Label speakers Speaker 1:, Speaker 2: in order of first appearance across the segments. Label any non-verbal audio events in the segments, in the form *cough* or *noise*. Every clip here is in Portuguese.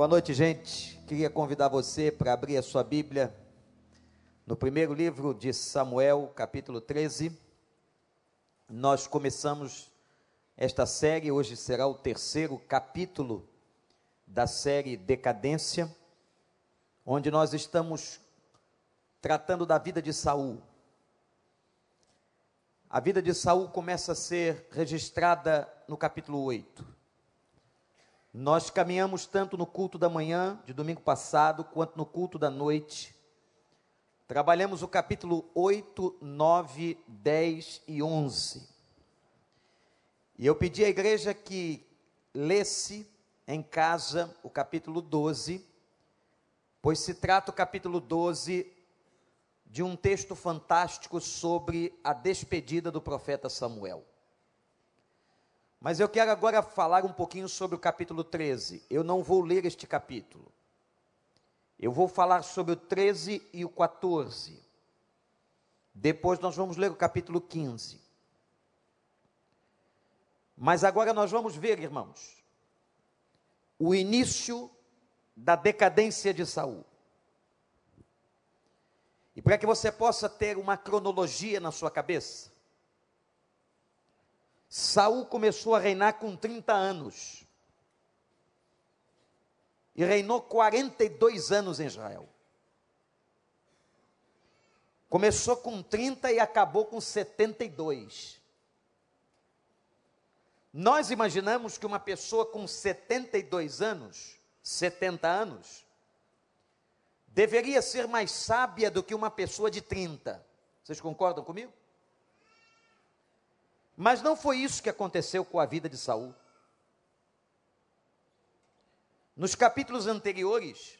Speaker 1: Boa noite, gente. Queria convidar você para abrir a sua Bíblia no primeiro livro de Samuel, capítulo 13. Nós começamos esta série, hoje será o terceiro capítulo da série Decadência, onde nós estamos tratando da vida de Saul. A vida de Saul começa a ser registrada no capítulo 8. Nós caminhamos tanto no culto da manhã, de domingo passado, quanto no culto da noite. Trabalhamos o capítulo 8, 9, 10 e 11. E eu pedi à igreja que lesse em casa o capítulo 12, pois se trata o capítulo 12 de um texto fantástico sobre a despedida do profeta Samuel. Mas eu quero agora falar um pouquinho sobre o capítulo 13. Eu não vou ler este capítulo. Eu vou falar sobre o 13 e o 14. Depois nós vamos ler o capítulo 15. Mas agora nós vamos ver, irmãos, o início da decadência de Saul. E para que você possa ter uma cronologia na sua cabeça, Saul começou a reinar com 30 anos. E reinou 42 anos em Israel. Começou com 30 e acabou com 72. Nós imaginamos que uma pessoa com 72 anos, 70 anos, deveria ser mais sábia do que uma pessoa de 30. Vocês concordam comigo? Mas não foi isso que aconteceu com a vida de Saul. Nos capítulos anteriores,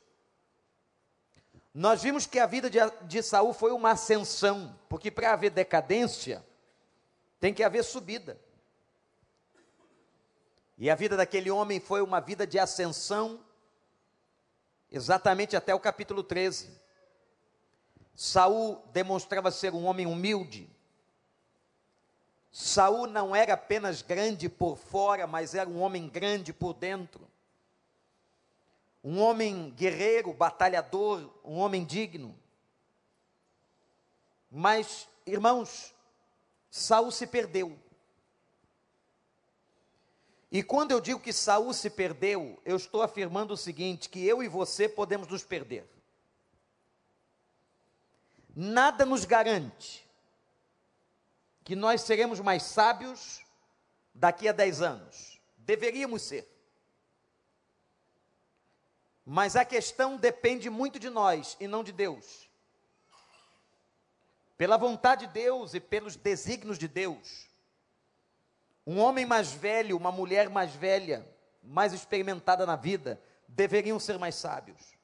Speaker 1: nós vimos que a vida de, de Saul foi uma ascensão, porque para haver decadência, tem que haver subida. E a vida daquele homem foi uma vida de ascensão, exatamente até o capítulo 13. Saul demonstrava ser um homem humilde, Saul não era apenas grande por fora, mas era um homem grande por dentro. Um homem guerreiro, batalhador, um homem digno. Mas, irmãos, Saul se perdeu. E quando eu digo que Saul se perdeu, eu estou afirmando o seguinte: que eu e você podemos nos perder. Nada nos garante que nós seremos mais sábios daqui a 10 anos. Deveríamos ser. Mas a questão depende muito de nós e não de Deus. Pela vontade de Deus e pelos desígnios de Deus, um homem mais velho, uma mulher mais velha, mais experimentada na vida, deveriam ser mais sábios.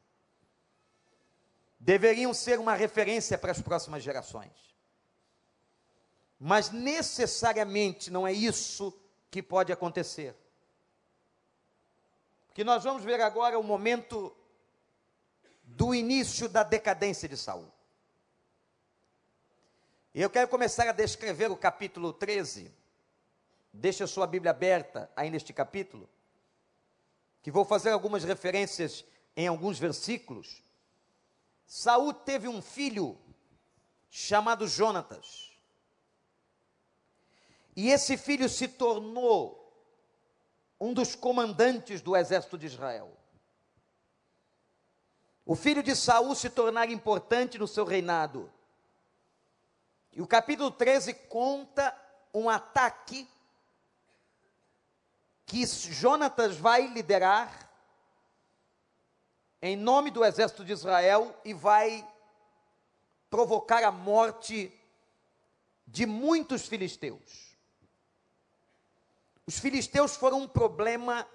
Speaker 1: Deveriam ser uma referência para as próximas gerações. Mas necessariamente não é isso que pode acontecer. Que nós vamos ver agora o momento do início da decadência de Saul. E eu quero começar a descrever o capítulo 13. Deixa a sua Bíblia aberta aí neste capítulo, que vou fazer algumas referências em alguns versículos. Saul teve um filho chamado Jonatas. E esse filho se tornou um dos comandantes do exército de Israel. O filho de Saul se tornar importante no seu reinado. E o capítulo 13 conta um ataque que Jonatas vai liderar em nome do exército de Israel e vai provocar a morte de muitos filisteus. Os filisteus foram um problema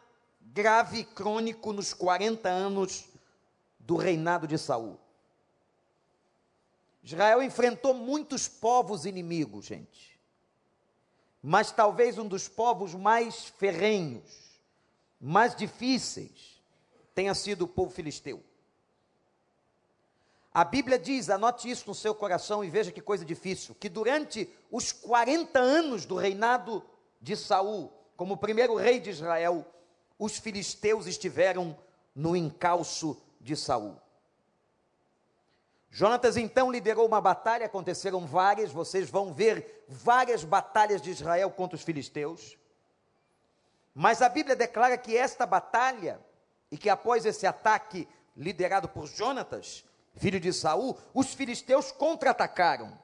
Speaker 1: grave e crônico nos 40 anos do reinado de Saul. Israel enfrentou muitos povos inimigos, gente. Mas talvez um dos povos mais ferrenhos, mais difíceis, tenha sido o povo filisteu. A Bíblia diz, anote isso no seu coração e veja que coisa difícil, que durante os 40 anos do reinado de Saul, como primeiro rei de Israel, os filisteus estiveram no encalço de Saul. Jonatas então liderou uma batalha, aconteceram várias, vocês vão ver várias batalhas de Israel contra os filisteus. Mas a Bíblia declara que esta batalha, e que após esse ataque liderado por Jonatas, filho de Saul, os filisteus contra-atacaram.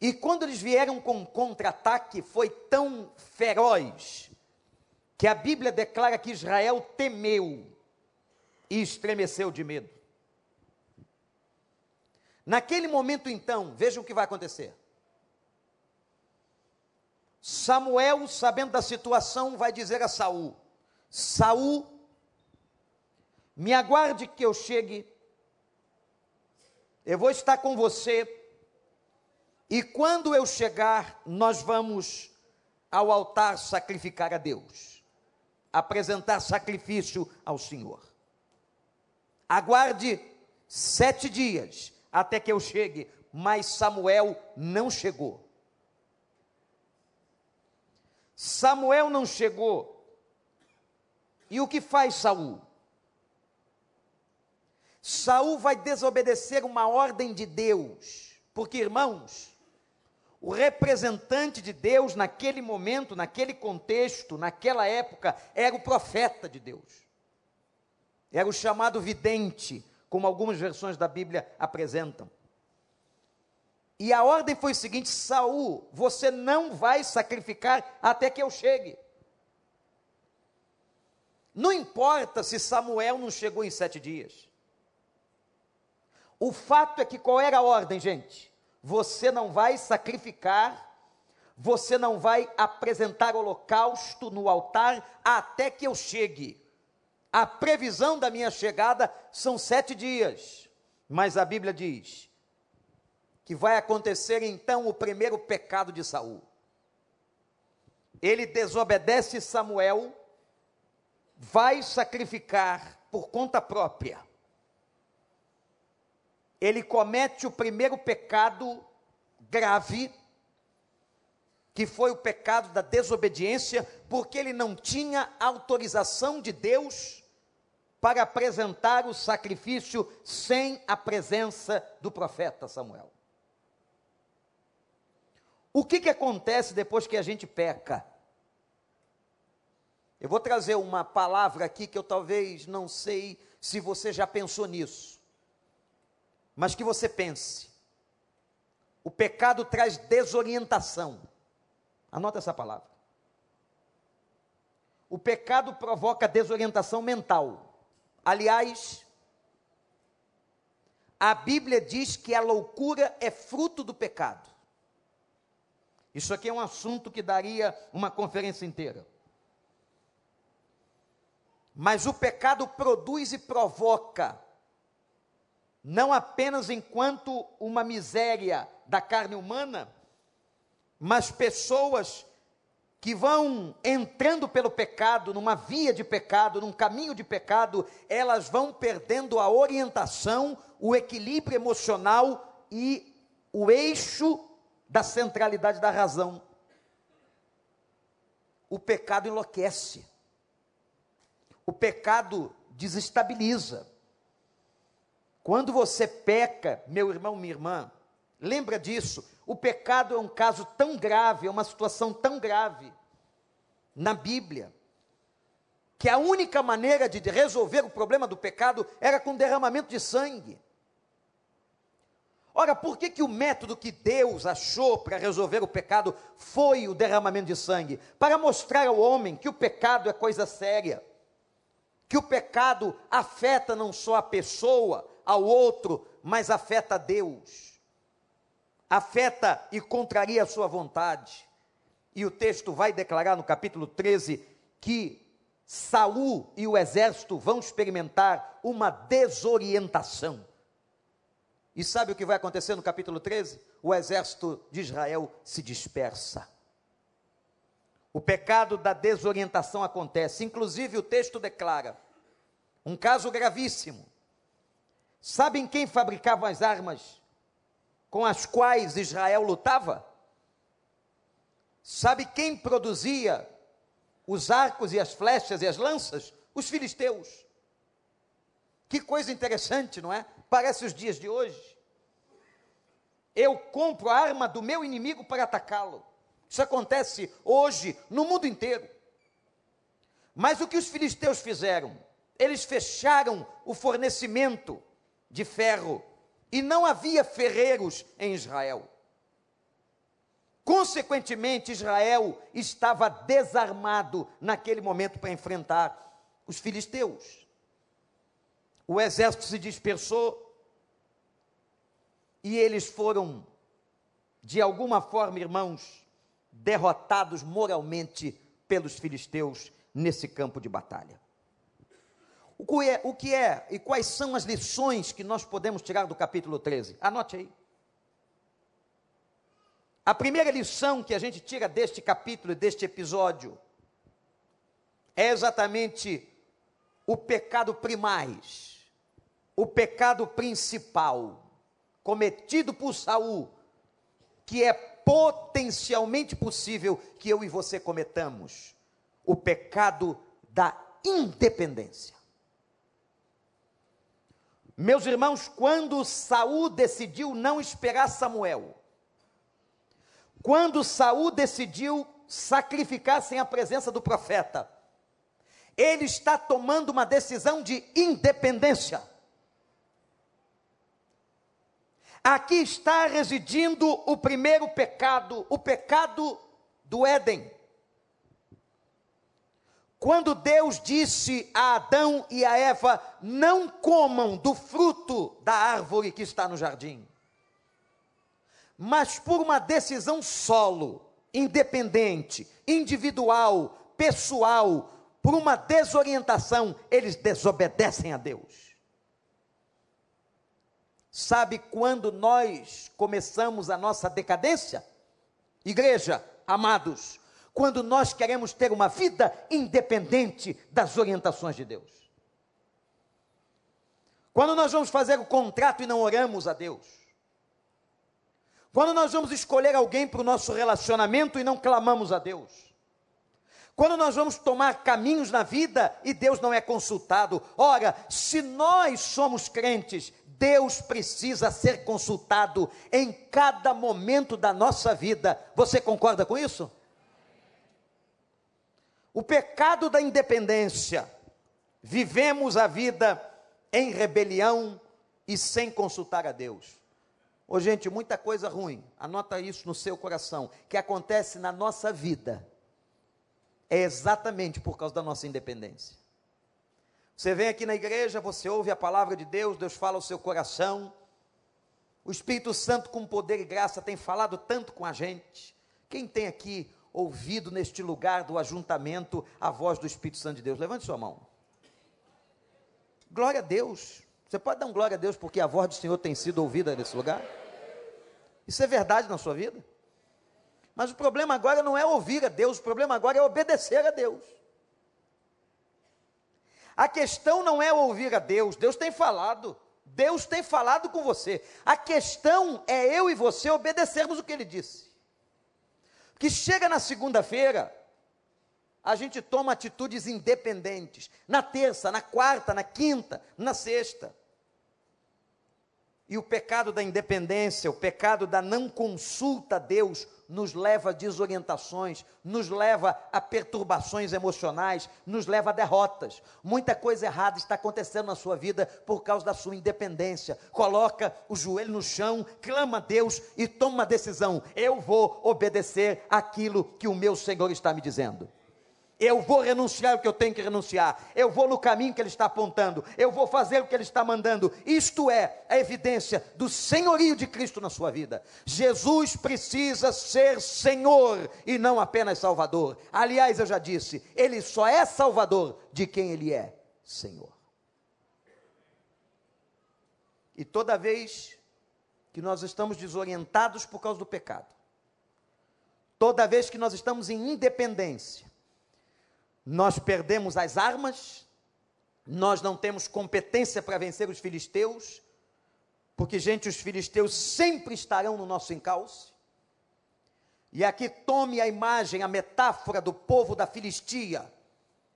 Speaker 1: E quando eles vieram com contra-ataque, foi tão feroz que a Bíblia declara que Israel temeu e estremeceu de medo. Naquele momento, então, vejam o que vai acontecer. Samuel, sabendo da situação, vai dizer a Saul: Saul, me aguarde que eu chegue. Eu vou estar com você. E quando eu chegar, nós vamos ao altar sacrificar a Deus, apresentar sacrifício ao Senhor. Aguarde sete dias até que eu chegue, mas Samuel não chegou. Samuel não chegou. E o que faz Saul? Saul vai desobedecer uma ordem de Deus, porque irmãos, o representante de Deus naquele momento, naquele contexto, naquela época, era o profeta de Deus. Era o chamado vidente, como algumas versões da Bíblia apresentam. E a ordem foi o seguinte: Saul, você não vai sacrificar até que eu chegue. Não importa se Samuel não chegou em sete dias. O fato é que qual era a ordem, gente? Você não vai sacrificar, você não vai apresentar holocausto no altar até que eu chegue. A previsão da minha chegada são sete dias, mas a Bíblia diz que vai acontecer então o primeiro pecado de Saul. Ele desobedece Samuel, vai sacrificar por conta própria ele comete o primeiro pecado grave, que foi o pecado da desobediência, porque ele não tinha autorização de Deus para apresentar o sacrifício sem a presença do profeta Samuel. O que, que acontece depois que a gente peca? Eu vou trazer uma palavra aqui que eu talvez não sei se você já pensou nisso mas que você pense. O pecado traz desorientação. Anota essa palavra. O pecado provoca desorientação mental. Aliás, a Bíblia diz que a loucura é fruto do pecado. Isso aqui é um assunto que daria uma conferência inteira. Mas o pecado produz e provoca não apenas enquanto uma miséria da carne humana, mas pessoas que vão entrando pelo pecado, numa via de pecado, num caminho de pecado, elas vão perdendo a orientação, o equilíbrio emocional e o eixo da centralidade da razão. O pecado enlouquece. O pecado desestabiliza. Quando você peca, meu irmão, minha irmã, lembra disso. O pecado é um caso tão grave, é uma situação tão grave na Bíblia, que a única maneira de resolver o problema do pecado era com derramamento de sangue. Ora, por que, que o método que Deus achou para resolver o pecado foi o derramamento de sangue? Para mostrar ao homem que o pecado é coisa séria, que o pecado afeta não só a pessoa, ao outro, mas afeta a Deus. Afeta e contraria a sua vontade. E o texto vai declarar no capítulo 13 que Saul e o exército vão experimentar uma desorientação. E sabe o que vai acontecer no capítulo 13? O exército de Israel se dispersa. O pecado da desorientação acontece. Inclusive, o texto declara um caso gravíssimo. Sabem quem fabricava as armas com as quais Israel lutava? Sabe quem produzia os arcos e as flechas e as lanças? os filisteus. Que coisa interessante, não é? Parece os dias de hoje. Eu compro a arma do meu inimigo para atacá-lo. Isso acontece hoje no mundo inteiro. Mas o que os filisteus fizeram? Eles fecharam o fornecimento de ferro e não havia ferreiros em Israel. Consequentemente, Israel estava desarmado naquele momento para enfrentar os filisteus. O exército se dispersou e eles foram, de alguma forma, irmãos, derrotados moralmente pelos filisteus nesse campo de batalha. O que, é, o que é e quais são as lições que nós podemos tirar do capítulo 13? Anote aí. A primeira lição que a gente tira deste capítulo e deste episódio é exatamente o pecado primais, o pecado principal cometido por Saul, que é potencialmente possível que eu e você cometamos, o pecado da independência. Meus irmãos, quando Saul decidiu não esperar Samuel, quando Saul decidiu sacrificar sem a presença do profeta, ele está tomando uma decisão de independência. Aqui está residindo o primeiro pecado, o pecado do Éden. Quando Deus disse a Adão e a Eva: Não comam do fruto da árvore que está no jardim. Mas por uma decisão solo, independente, individual, pessoal, por uma desorientação, eles desobedecem a Deus. Sabe quando nós começamos a nossa decadência? Igreja, amados, quando nós queremos ter uma vida independente das orientações de Deus. Quando nós vamos fazer o contrato e não oramos a Deus. Quando nós vamos escolher alguém para o nosso relacionamento e não clamamos a Deus. Quando nós vamos tomar caminhos na vida e Deus não é consultado. Ora, se nós somos crentes, Deus precisa ser consultado em cada momento da nossa vida. Você concorda com isso? O pecado da independência. Vivemos a vida em rebelião e sem consultar a Deus. Ô, gente, muita coisa ruim, anota isso no seu coração, que acontece na nossa vida, é exatamente por causa da nossa independência. Você vem aqui na igreja, você ouve a palavra de Deus, Deus fala ao seu coração. O Espírito Santo, com poder e graça, tem falado tanto com a gente. Quem tem aqui ouvido neste lugar do ajuntamento a voz do Espírito Santo de Deus? Levante sua mão. Glória a Deus. Você pode dar um glória a Deus porque a voz do Senhor tem sido ouvida nesse lugar? Isso é verdade na sua vida? Mas o problema agora não é ouvir a Deus, o problema agora é obedecer a Deus. A questão não é ouvir a Deus, Deus tem falado, Deus tem falado com você. A questão é eu e você obedecermos o que ele disse. Que chega na segunda-feira, a gente toma atitudes independentes. Na terça, na quarta, na quinta, na sexta. E o pecado da independência, o pecado da não consulta a Deus, nos leva a desorientações, nos leva a perturbações emocionais, nos leva a derrotas. Muita coisa errada está acontecendo na sua vida por causa da sua independência. Coloca o joelho no chão, clama a Deus e toma uma decisão. Eu vou obedecer aquilo que o meu Senhor está me dizendo. Eu vou renunciar o que eu tenho que renunciar. Eu vou no caminho que Ele está apontando. Eu vou fazer o que Ele está mandando. Isto é a evidência do senhorio de Cristo na sua vida. Jesus precisa ser Senhor e não apenas Salvador. Aliás, eu já disse, Ele só é Salvador de quem Ele é Senhor. E toda vez que nós estamos desorientados por causa do pecado, toda vez que nós estamos em independência, nós perdemos as armas, nós não temos competência para vencer os filisteus, porque, gente, os filisteus sempre estarão no nosso encalço. E aqui tome a imagem, a metáfora do povo da Filistia.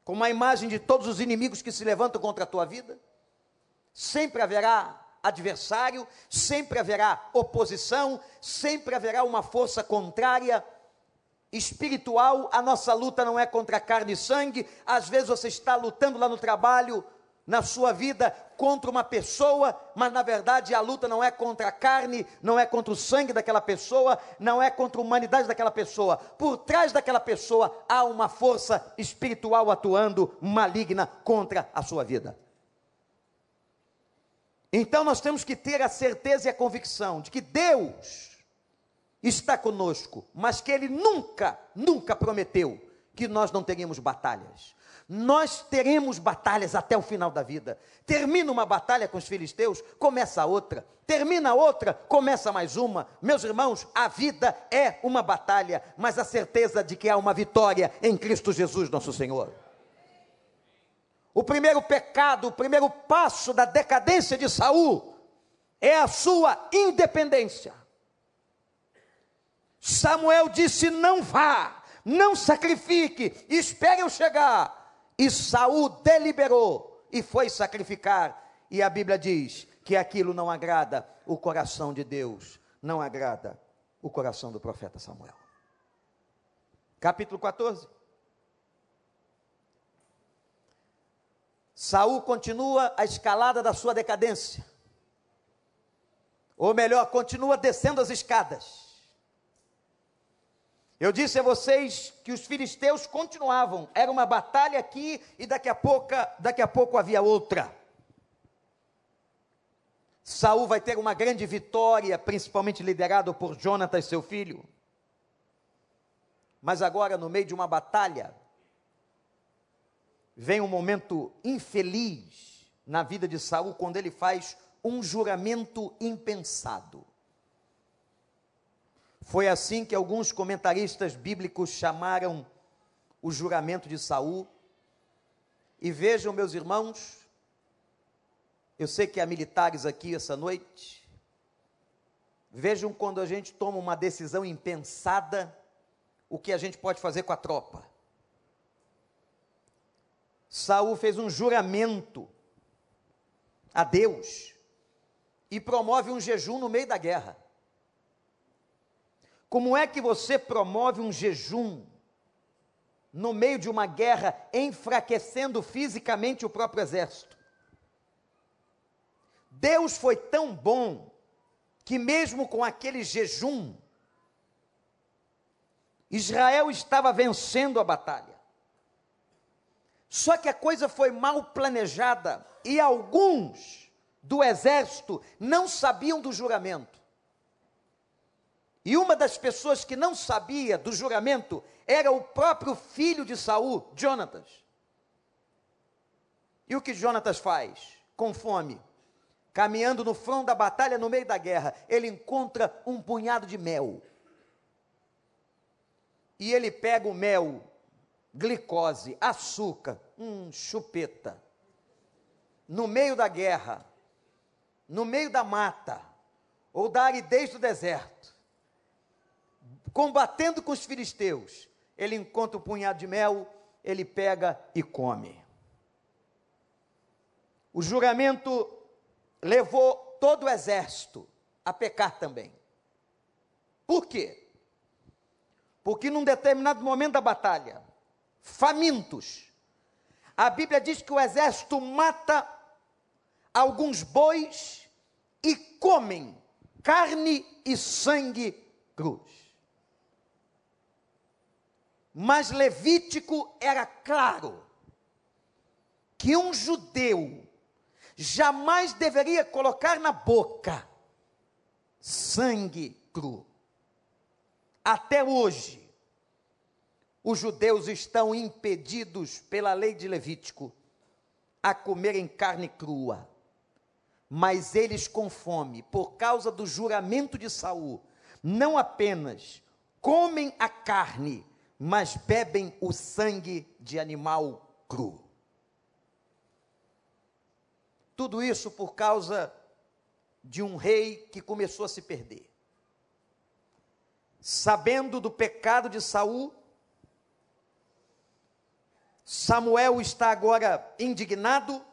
Speaker 1: como a imagem de todos os inimigos que se levantam contra a tua vida. Sempre haverá adversário, sempre haverá oposição, sempre haverá uma força contrária espiritual. A nossa luta não é contra carne e sangue. Às vezes você está lutando lá no trabalho, na sua vida contra uma pessoa, mas na verdade a luta não é contra a carne, não é contra o sangue daquela pessoa, não é contra a humanidade daquela pessoa. Por trás daquela pessoa há uma força espiritual atuando maligna contra a sua vida. Então nós temos que ter a certeza e a convicção de que Deus está conosco, mas que Ele nunca, nunca prometeu que nós não teríamos batalhas. Nós teremos batalhas até o final da vida. Termina uma batalha com os filisteus, começa outra. Termina outra, começa mais uma. Meus irmãos, a vida é uma batalha, mas a certeza de que há uma vitória em Cristo Jesus, nosso Senhor. O primeiro pecado, o primeiro passo da decadência de Saul é a sua independência. Samuel disse: Não vá, não sacrifique, espere eu chegar. E Saul deliberou e foi sacrificar. E a Bíblia diz que aquilo não agrada o coração de Deus, não agrada o coração do profeta Samuel. Capítulo 14. Saul continua a escalada da sua decadência. Ou melhor, continua descendo as escadas. Eu disse a vocês que os filisteus continuavam, era uma batalha aqui e daqui a pouco, daqui a pouco havia outra. Saul vai ter uma grande vitória, principalmente liderado por Jonatas, seu filho. Mas agora, no meio de uma batalha, vem um momento infeliz na vida de Saul quando ele faz um juramento impensado. Foi assim que alguns comentaristas bíblicos chamaram o juramento de Saul. E vejam, meus irmãos, eu sei que há militares aqui essa noite. Vejam quando a gente toma uma decisão impensada, o que a gente pode fazer com a tropa. Saul fez um juramento a Deus e promove um jejum no meio da guerra. Como é que você promove um jejum no meio de uma guerra, enfraquecendo fisicamente o próprio exército? Deus foi tão bom que, mesmo com aquele jejum, Israel estava vencendo a batalha. Só que a coisa foi mal planejada e alguns do exército não sabiam do juramento. E uma das pessoas que não sabia do juramento era o próprio filho de Saul, Jonatas. E o que Jonatas faz? Com fome, caminhando no front da batalha no meio da guerra, ele encontra um punhado de mel. E ele pega o mel, glicose, açúcar, um chupeta. No meio da guerra, no meio da mata, ou da aridez do deserto, combatendo com os filisteus, ele encontra um punhado de mel, ele pega e come. O juramento levou todo o exército a pecar também. Por quê? Porque num determinado momento da batalha, famintos, a Bíblia diz que o exército mata alguns bois e comem carne e sangue cruz. Mas Levítico era claro que um judeu jamais deveria colocar na boca sangue cru. Até hoje, os judeus estão impedidos pela lei de Levítico a comerem carne crua. Mas eles com fome, por causa do juramento de Saul, não apenas comem a carne, mas bebem o sangue de animal cru. Tudo isso por causa de um rei que começou a se perder. Sabendo do pecado de Saul, Samuel está agora indignado,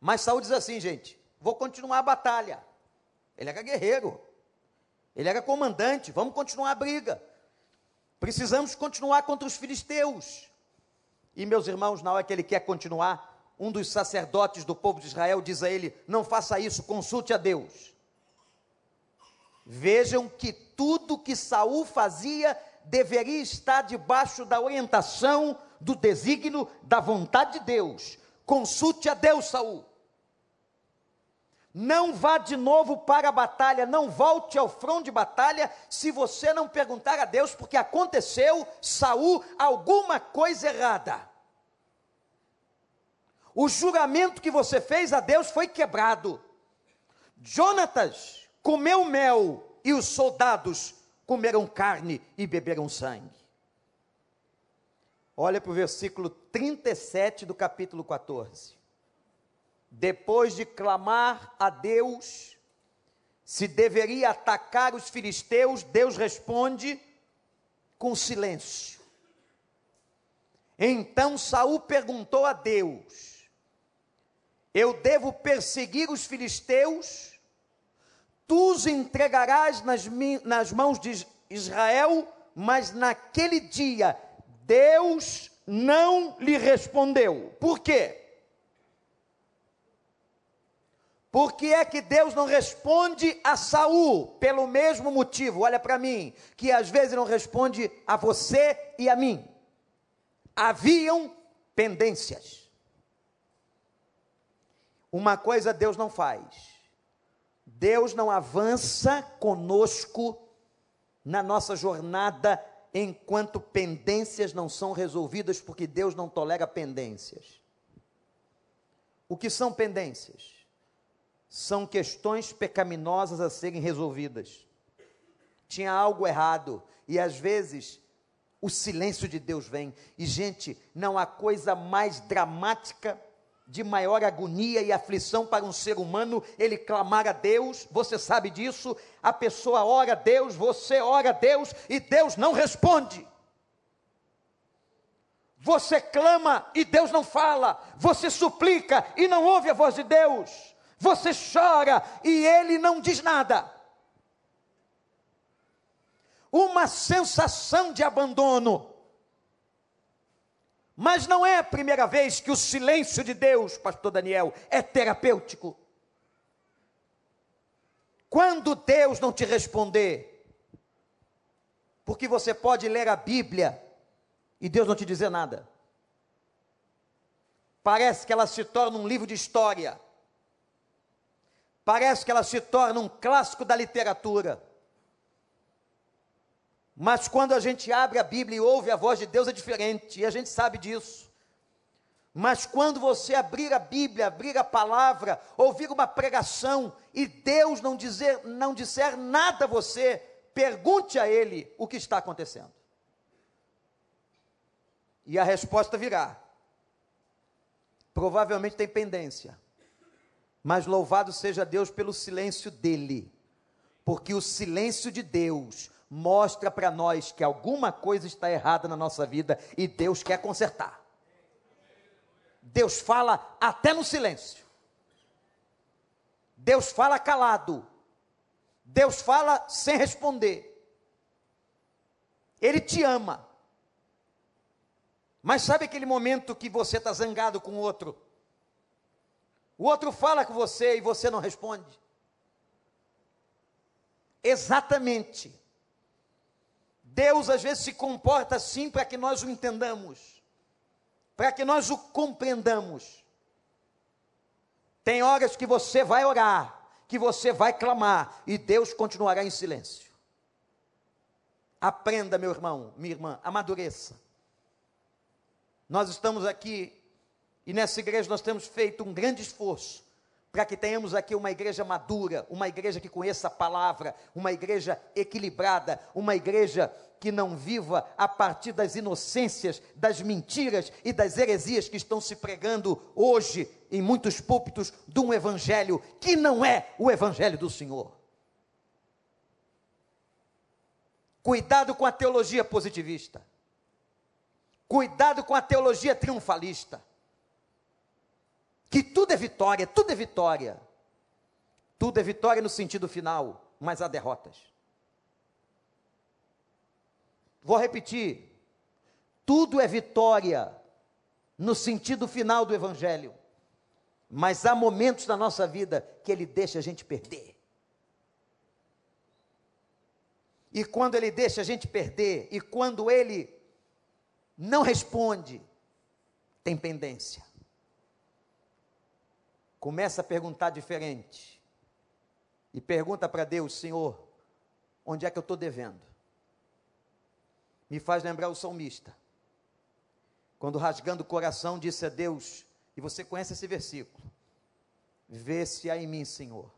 Speaker 1: mas Saul diz assim, gente: vou continuar a batalha. Ele era guerreiro, ele era comandante, vamos continuar a briga. Precisamos continuar contra os filisteus. E meus irmãos, na hora que ele quer continuar, um dos sacerdotes do povo de Israel diz a ele: Não faça isso, consulte a Deus. Vejam que tudo que Saul fazia deveria estar debaixo da orientação, do desígnio, da vontade de Deus. Consulte a Deus, Saul. Não vá de novo para a batalha, não volte ao front de batalha se você não perguntar a Deus, porque aconteceu, Saul, alguma coisa errada. O juramento que você fez a Deus foi quebrado. Jonatas comeu mel e os soldados comeram carne e beberam sangue. Olha para o versículo 37 do capítulo 14 depois de clamar a Deus se deveria atacar os filisteus, Deus responde com silêncio. Então Saul perguntou a Deus: Eu devo perseguir os filisteus? Tu os entregarás nas, nas mãos de Israel? Mas naquele dia Deus não lhe respondeu. Por quê? Por que é que Deus não responde a Saul? Pelo mesmo motivo, olha para mim, que às vezes não responde a você e a mim. Haviam pendências. Uma coisa Deus não faz. Deus não avança conosco na nossa jornada enquanto pendências não são resolvidas, porque Deus não tolera pendências. O que são pendências? São questões pecaminosas a serem resolvidas. Tinha algo errado e às vezes o silêncio de Deus vem. E gente, não há coisa mais dramática de maior agonia e aflição para um ser humano ele clamar a Deus, você sabe disso, a pessoa ora a Deus, você ora a Deus e Deus não responde. Você clama e Deus não fala, você suplica e não ouve a voz de Deus. Você chora e ele não diz nada. Uma sensação de abandono. Mas não é a primeira vez que o silêncio de Deus, pastor Daniel, é terapêutico. Quando Deus não te responder, porque você pode ler a Bíblia e Deus não te dizer nada. Parece que ela se torna um livro de história parece que ela se torna um clássico da literatura. Mas quando a gente abre a Bíblia e ouve a voz de Deus é diferente, e a gente sabe disso. Mas quando você abrir a Bíblia, abrir a palavra, ouvir uma pregação e Deus não dizer, não disser nada a você, pergunte a ele o que está acontecendo. E a resposta virá. Provavelmente tem pendência. Mas louvado seja Deus pelo silêncio dele, porque o silêncio de Deus mostra para nós que alguma coisa está errada na nossa vida e Deus quer consertar. Deus fala até no silêncio. Deus fala calado. Deus fala sem responder. Ele te ama. Mas sabe aquele momento que você está zangado com o outro? O outro fala com você e você não responde. Exatamente. Deus às vezes se comporta assim para que nós o entendamos, para que nós o compreendamos. Tem horas que você vai orar, que você vai clamar e Deus continuará em silêncio. Aprenda, meu irmão, minha irmã, amadureça. Nós estamos aqui e nessa igreja nós temos feito um grande esforço para que tenhamos aqui uma igreja madura, uma igreja que conheça a palavra, uma igreja equilibrada, uma igreja que não viva a partir das inocências, das mentiras e das heresias que estão se pregando hoje em muitos púlpitos de um evangelho que não é o evangelho do Senhor. Cuidado com a teologia positivista. Cuidado com a teologia triunfalista. Que tudo é vitória, tudo é vitória. Tudo é vitória no sentido final, mas há derrotas. Vou repetir. Tudo é vitória no sentido final do Evangelho, mas há momentos da nossa vida que ele deixa a gente perder. E quando ele deixa a gente perder, e quando ele não responde, tem pendência. Começa a perguntar diferente. E pergunta para Deus, Senhor, onde é que eu estou devendo? Me faz lembrar o salmista. Quando rasgando o coração disse a Deus, e você conhece esse versículo: Vê se há em mim, Senhor,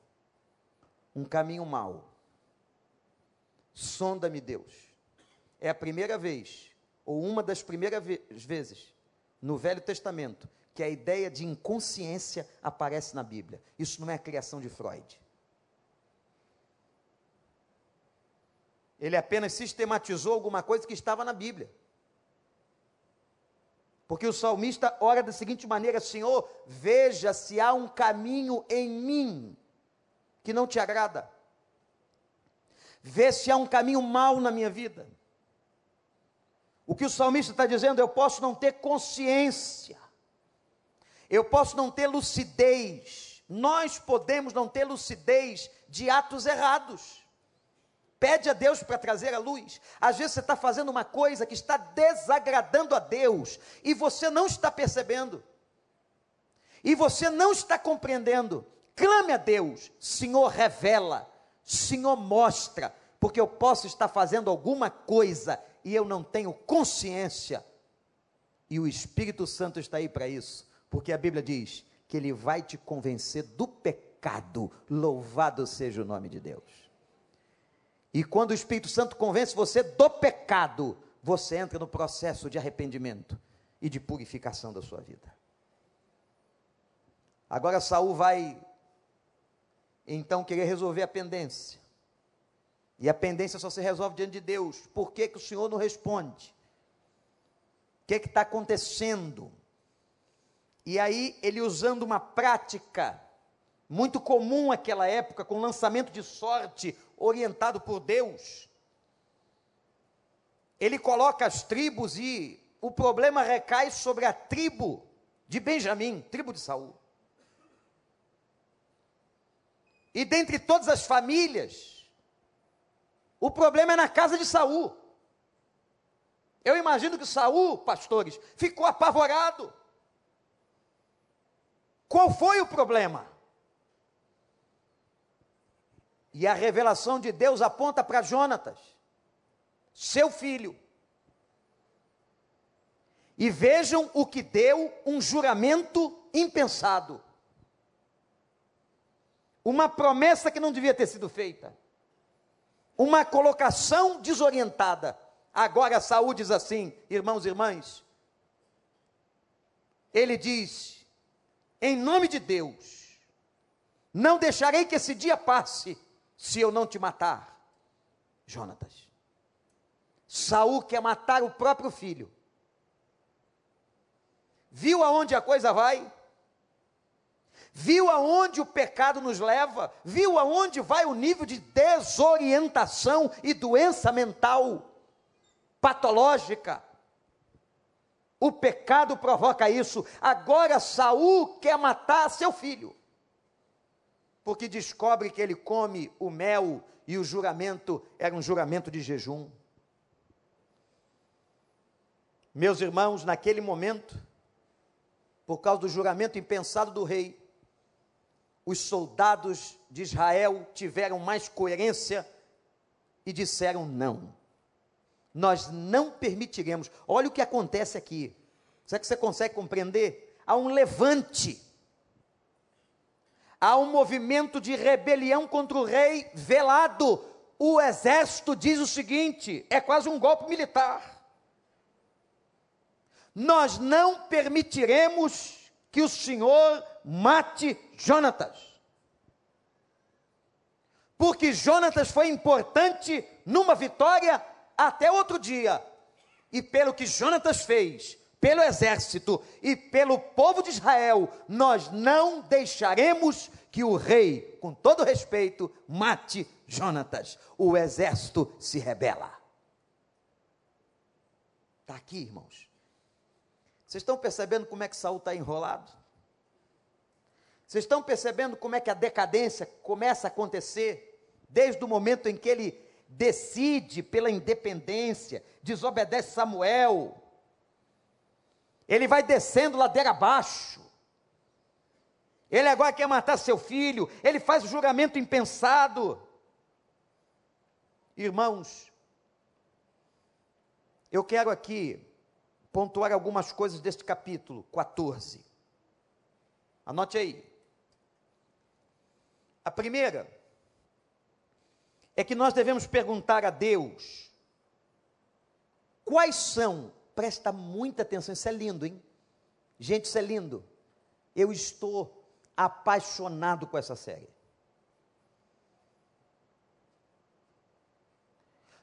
Speaker 1: um caminho mau Sonda-me, Deus. É a primeira vez, ou uma das primeiras vezes, no Velho Testamento, que a ideia de inconsciência aparece na Bíblia. Isso não é a criação de Freud. Ele apenas sistematizou alguma coisa que estava na Bíblia. Porque o salmista ora da seguinte maneira: Senhor, veja se há um caminho em mim que não te agrada ver se há um caminho mau na minha vida. O que o salmista está dizendo, eu posso não ter consciência, eu posso não ter lucidez, nós podemos não ter lucidez de atos errados. Pede a Deus para trazer a luz. Às vezes você está fazendo uma coisa que está desagradando a Deus e você não está percebendo, e você não está compreendendo. Clame a Deus, Senhor, revela Senhor, mostra, porque eu posso estar fazendo alguma coisa e eu não tenho consciência. E o Espírito Santo está aí para isso, porque a Bíblia diz que ele vai te convencer do pecado. Louvado seja o nome de Deus. E quando o Espírito Santo convence você do pecado, você entra no processo de arrependimento e de purificação da sua vida. Agora Saul vai então querer resolver a pendência. E a pendência só se resolve diante de Deus. Por que, que o Senhor não responde? O que está acontecendo? E aí, ele usando uma prática muito comum naquela época, com lançamento de sorte orientado por Deus, ele coloca as tribos e o problema recai sobre a tribo de Benjamim, tribo de Saul. E dentre todas as famílias, o problema é na casa de Saul. Eu imagino que Saul, pastores, ficou apavorado. Qual foi o problema? E a revelação de Deus aponta para Jonatas, seu filho. E vejam o que deu um juramento impensado uma promessa que não devia ter sido feita, uma colocação desorientada. Agora Saúl diz assim, irmãos e irmãs, ele diz: em nome de Deus, não deixarei que esse dia passe se eu não te matar. Jonatas. Saul quer matar o próprio filho. Viu aonde a coisa vai? viu aonde o pecado nos leva, viu aonde vai o nível de desorientação e doença mental patológica. O pecado provoca isso. Agora Saul quer matar seu filho. Porque descobre que ele come o mel e o juramento era um juramento de jejum. Meus irmãos, naquele momento, por causa do juramento impensado do rei, os soldados de Israel tiveram mais coerência e disseram não. Nós não permitiremos. Olha o que acontece aqui. Será que você consegue compreender? Há um levante. Há um movimento de rebelião contra o rei velado. O exército diz o seguinte: é quase um golpe militar. Nós não permitiremos que o Senhor mate Jonatas. Porque Jonatas foi importante numa vitória até outro dia. e pelo que Jonatas fez, pelo exército e pelo povo de Israel, nós não deixaremos que o rei, com todo respeito, mate Jonatas. O exército se rebela. Está aqui, irmãos. Vocês estão percebendo como é que Saul está enrolado? Vocês estão percebendo como é que a decadência começa a acontecer desde o momento em que ele decide pela independência, desobedece Samuel. Ele vai descendo ladeira abaixo. Ele agora quer matar seu filho, ele faz o juramento impensado. Irmãos, eu quero aqui pontuar algumas coisas deste capítulo 14. Anote aí. A primeira é que nós devemos perguntar a Deus quais são, presta muita atenção, isso é lindo, hein? Gente, isso é lindo. Eu estou apaixonado com essa série.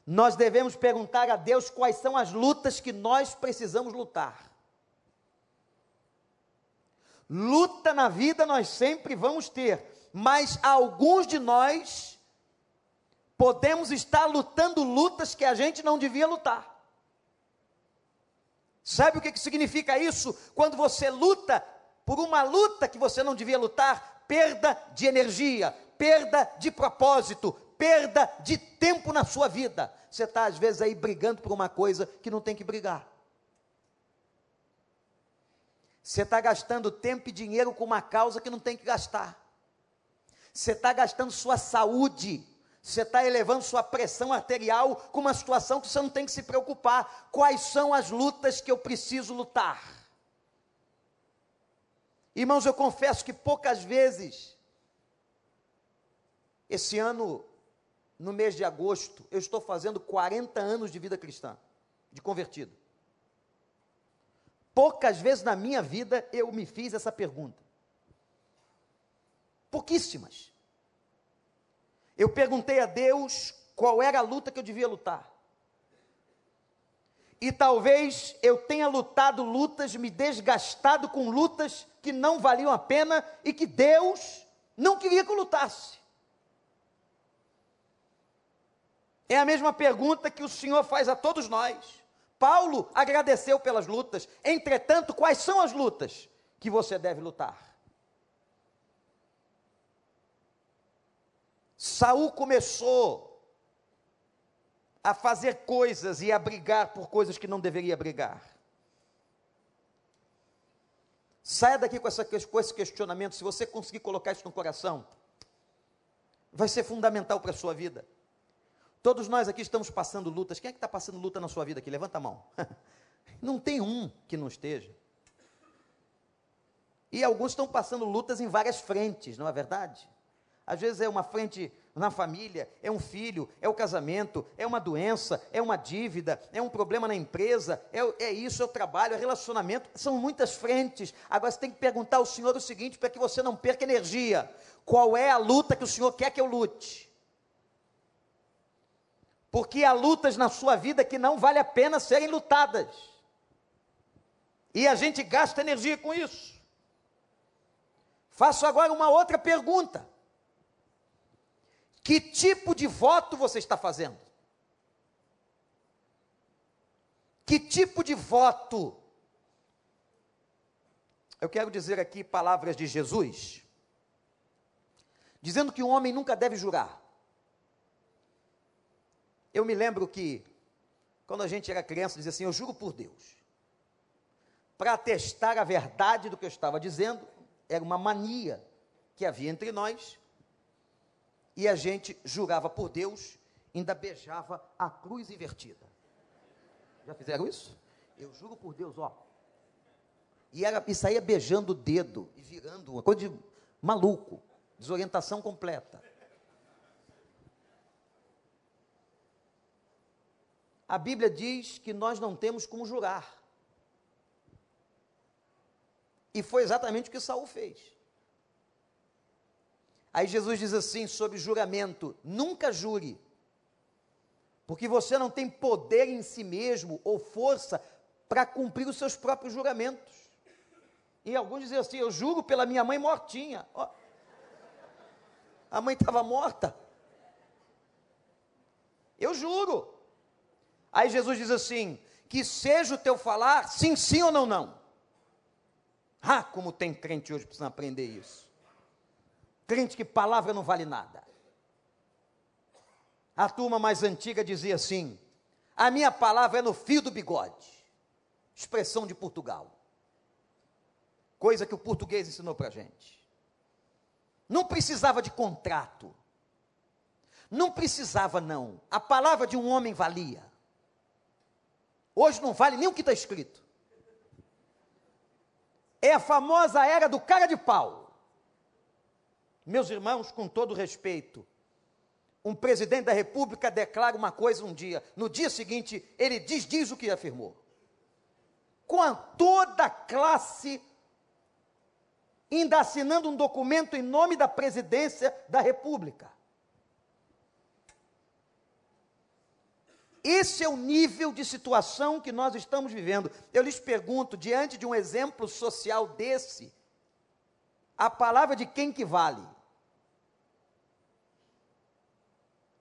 Speaker 1: nós devemos perguntar a Deus quais são as lutas que nós precisamos lutar. Luta na vida nós sempre vamos ter, mas alguns de nós podemos estar lutando lutas que a gente não devia lutar. Sabe o que, significa isso? Quando você luta por uma luta que você não devia lutar, perda de energia, perda de propósito, perda de tempo na sua vida. Você está, às vezes, aí brigando por uma coisa que não tem que brigar. Você está gastando tempo e dinheiro com uma causa que não tem que gastar. Você está gastando sua saúde. Você está elevando sua pressão arterial com uma situação que você não tem que se preocupar. Quais são as lutas que eu preciso lutar? Irmãos, eu confesso que poucas vezes, esse ano no mês de agosto, eu estou fazendo 40 anos de vida cristã, de convertido. Poucas vezes na minha vida eu me fiz essa pergunta. Pouquíssimas. Eu perguntei a Deus qual era a luta que eu devia lutar. E talvez eu tenha lutado lutas, me desgastado com lutas que não valiam a pena e que Deus não queria que eu lutasse. É a mesma pergunta que o Senhor faz a todos nós. Paulo agradeceu pelas lutas. Entretanto, quais são as lutas que você deve lutar? Saul começou a fazer coisas e a brigar por coisas que não deveria brigar. Saia daqui com, essa, com esse questionamento. Se você conseguir colocar isso no coração, vai ser fundamental para a sua vida. Todos nós aqui estamos passando lutas. Quem é que está passando luta na sua vida aqui? Levanta a mão. *laughs* Não tem um que não esteja. E alguns estão passando lutas em várias frentes, não é verdade? Às vezes é uma frente na família, é um filho, é o casamento, é uma doença, é uma dívida, é um problema na empresa, é, é isso, é o trabalho, é relacionamento, são muitas frentes. Agora você tem que perguntar ao Senhor o seguinte, para que você não perca energia: qual é a luta que o Senhor quer que eu lute? porque há lutas na sua vida que não vale a pena serem lutadas. E a gente gasta energia com isso. Faço agora uma outra pergunta. Que tipo de voto você está fazendo? Que tipo de voto? Eu quero dizer aqui palavras de Jesus, dizendo que o homem nunca deve jurar. Eu me lembro que, quando a gente era criança, dizia assim: Eu juro por Deus. Para atestar a verdade do que eu estava dizendo, era uma mania que havia entre nós, e a gente jurava por Deus, ainda beijava a cruz invertida. Já fizeram isso? Eu juro por Deus, ó. E, era, e saía beijando o dedo e virando uma coisa de maluco, desorientação completa. a Bíblia diz que nós não temos como jurar. E foi exatamente o que Saul fez. Aí Jesus diz assim sobre juramento: nunca jure Porque você não tem poder em si mesmo ou força para cumprir os seus próprios juramentos. E alguns dizem assim: Eu juro pela minha mãe mortinha. Oh. A mãe estava morta. Eu juro. Aí Jesus diz assim: Que seja o teu falar, sim, sim ou não, não. Ah, como tem crente hoje precisando aprender isso. Crente que palavra não vale nada. A turma mais antiga dizia assim: a minha palavra é no fio do bigode. Expressão de Portugal. Coisa que o português ensinou para a gente. Não precisava de contrato. Não precisava, não. A palavra de um homem valia. Hoje não vale nem o que está escrito. É a famosa era do cara de pau. Meus irmãos, com todo respeito, um presidente da república declara uma coisa um dia, no dia seguinte ele diz, diz o que afirmou. Com a toda classe ainda assinando um documento em nome da presidência da república. Esse é o nível de situação que nós estamos vivendo. Eu lhes pergunto, diante de um exemplo social desse, a palavra de quem que vale?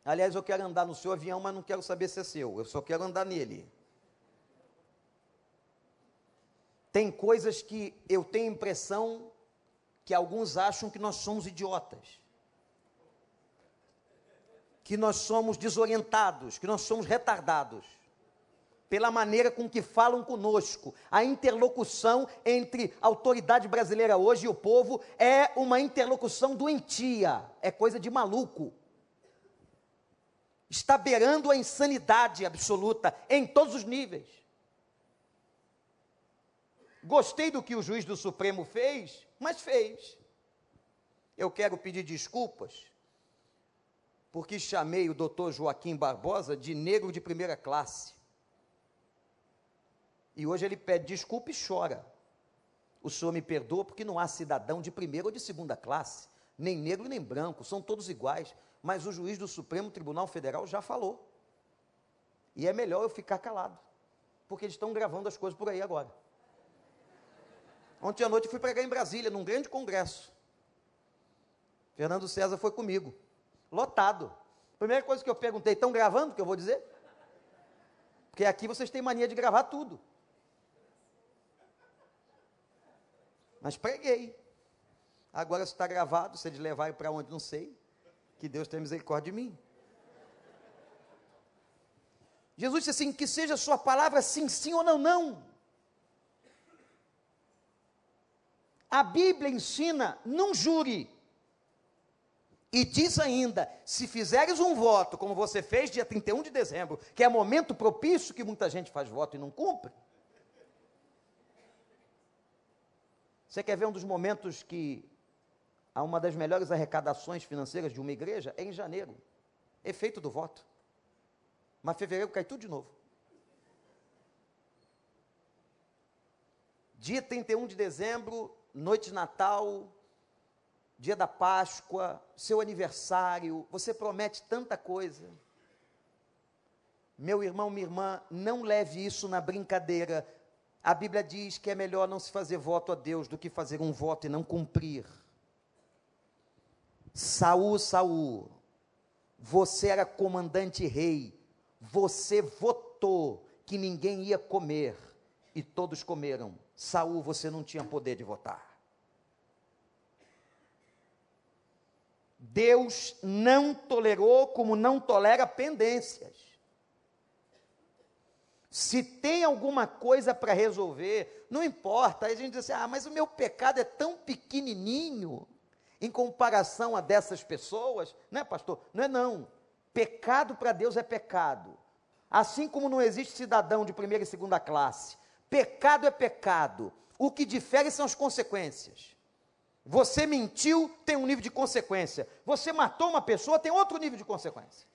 Speaker 1: Aliás, eu quero andar no seu avião, mas não quero saber se é seu. Eu só quero andar nele. Tem coisas que eu tenho impressão que alguns acham que nós somos idiotas. Que nós somos desorientados, que nós somos retardados. Pela maneira com que falam conosco. A interlocução entre a autoridade brasileira hoje e o povo é uma interlocução doentia, é coisa de maluco está beirando a insanidade absoluta em todos os níveis. Gostei do que o juiz do Supremo fez, mas fez. Eu quero pedir desculpas, porque chamei o doutor Joaquim Barbosa de negro de primeira classe. E hoje ele pede desculpa e chora. O senhor me perdoa porque não há cidadão de primeira ou de segunda classe, nem negro nem branco, são todos iguais mas o juiz do Supremo Tribunal Federal já falou. E é melhor eu ficar calado, porque eles estão gravando as coisas por aí agora. Ontem à noite fui pregar em Brasília, num grande congresso. Fernando César foi comigo, lotado. Primeira coisa que eu perguntei, estão gravando, que eu vou dizer? Porque aqui vocês têm mania de gravar tudo. Mas preguei. Agora, se está gravado, se eles levarem para onde, não sei. Que Deus tenha misericórdia de mim. Jesus disse assim: que seja a sua palavra sim, sim ou não, não. A Bíblia ensina, não jure. E diz ainda: se fizeres um voto, como você fez dia 31 de dezembro, que é momento propício que muita gente faz voto e não cumpre. Você quer ver um dos momentos que uma das melhores arrecadações financeiras de uma igreja é em janeiro. Efeito do voto. Mas fevereiro cai tudo de novo. Dia 31 de dezembro, noite de Natal, dia da Páscoa, seu aniversário, você promete tanta coisa. Meu irmão, minha irmã, não leve isso na brincadeira. A Bíblia diz que é melhor não se fazer voto a Deus do que fazer um voto e não cumprir. Saul, Saul, você era comandante rei, você votou que ninguém ia comer e todos comeram. Saul, você não tinha poder de votar. Deus não tolerou como não tolera pendências. Se tem alguma coisa para resolver, não importa. Aí a gente diz assim: ah, mas o meu pecado é tão pequenininho em comparação a dessas pessoas, não é, pastor? Não é não. Pecado para Deus é pecado. Assim como não existe cidadão de primeira e segunda classe. Pecado é pecado. O que difere são as consequências. Você mentiu, tem um nível de consequência. Você matou uma pessoa, tem outro nível de consequência.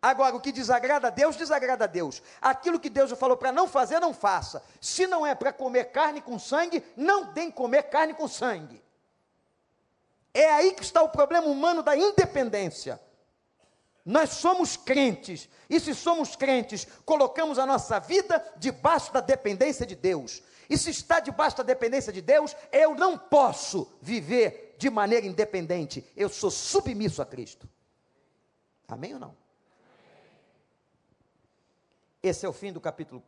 Speaker 1: Agora, o que desagrada a Deus, desagrada a Deus. Aquilo que Deus falou para não fazer, não faça. Se não é para comer carne com sangue, não tem comer carne com sangue. É aí que está o problema humano da independência. Nós somos crentes, e se somos crentes, colocamos a nossa vida debaixo da dependência de Deus. E se está debaixo da dependência de Deus, eu não posso viver de maneira independente. Eu sou submisso a Cristo. Amém ou não? Esse é o fim do capítulo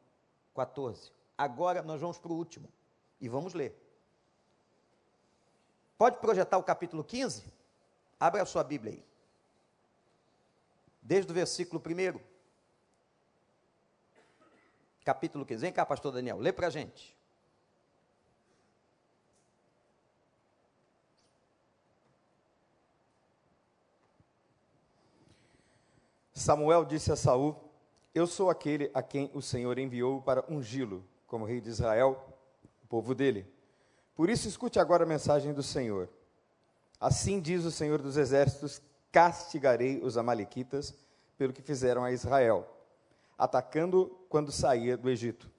Speaker 1: 14. Agora nós vamos para o último e vamos ler. Pode projetar o capítulo 15? Abra a sua Bíblia aí. Desde o versículo 1. Capítulo 15. Vem cá, pastor Daniel, lê para a gente.
Speaker 2: Samuel disse a Saul: Eu sou aquele a quem o Senhor enviou para ungí-lo como rei de Israel, o povo dele. Por isso escute agora a mensagem do Senhor. Assim diz o Senhor dos exércitos: castigarei os amalequitas pelo que fizeram a Israel, atacando quando saía do Egito.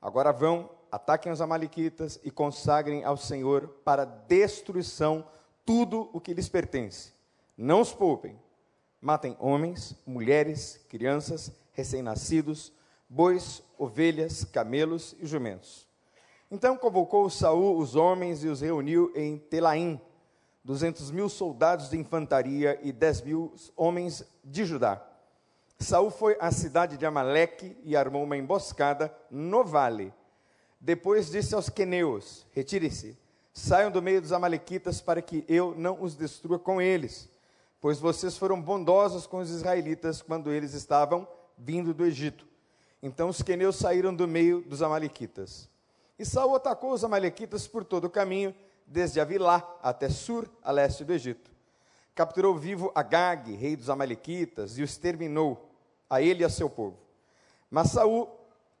Speaker 2: Agora vão, ataquem os amalequitas e consagrem ao Senhor para destruição tudo o que lhes pertence. Não os poupem, Matem homens, mulheres, crianças, recém-nascidos, bois, ovelhas, camelos e jumentos. Então convocou Saul os homens e os reuniu em Telaim, duzentos mil soldados de infantaria e dez mil homens de Judá. Saul foi à cidade de Amaleque e armou uma emboscada no vale. Depois disse aos queneus: Retire-se, saiam do meio dos amalequitas para que eu não os destrua com eles pois vocês foram bondosos com os israelitas quando eles estavam vindo do Egito. Então os queneus saíram do meio dos amalequitas. E Saul atacou os amalequitas por todo o caminho, desde Avilá até Sur, a leste do Egito. Capturou vivo Agag, rei dos amalequitas, e o exterminou, a ele e a seu povo. Mas Saul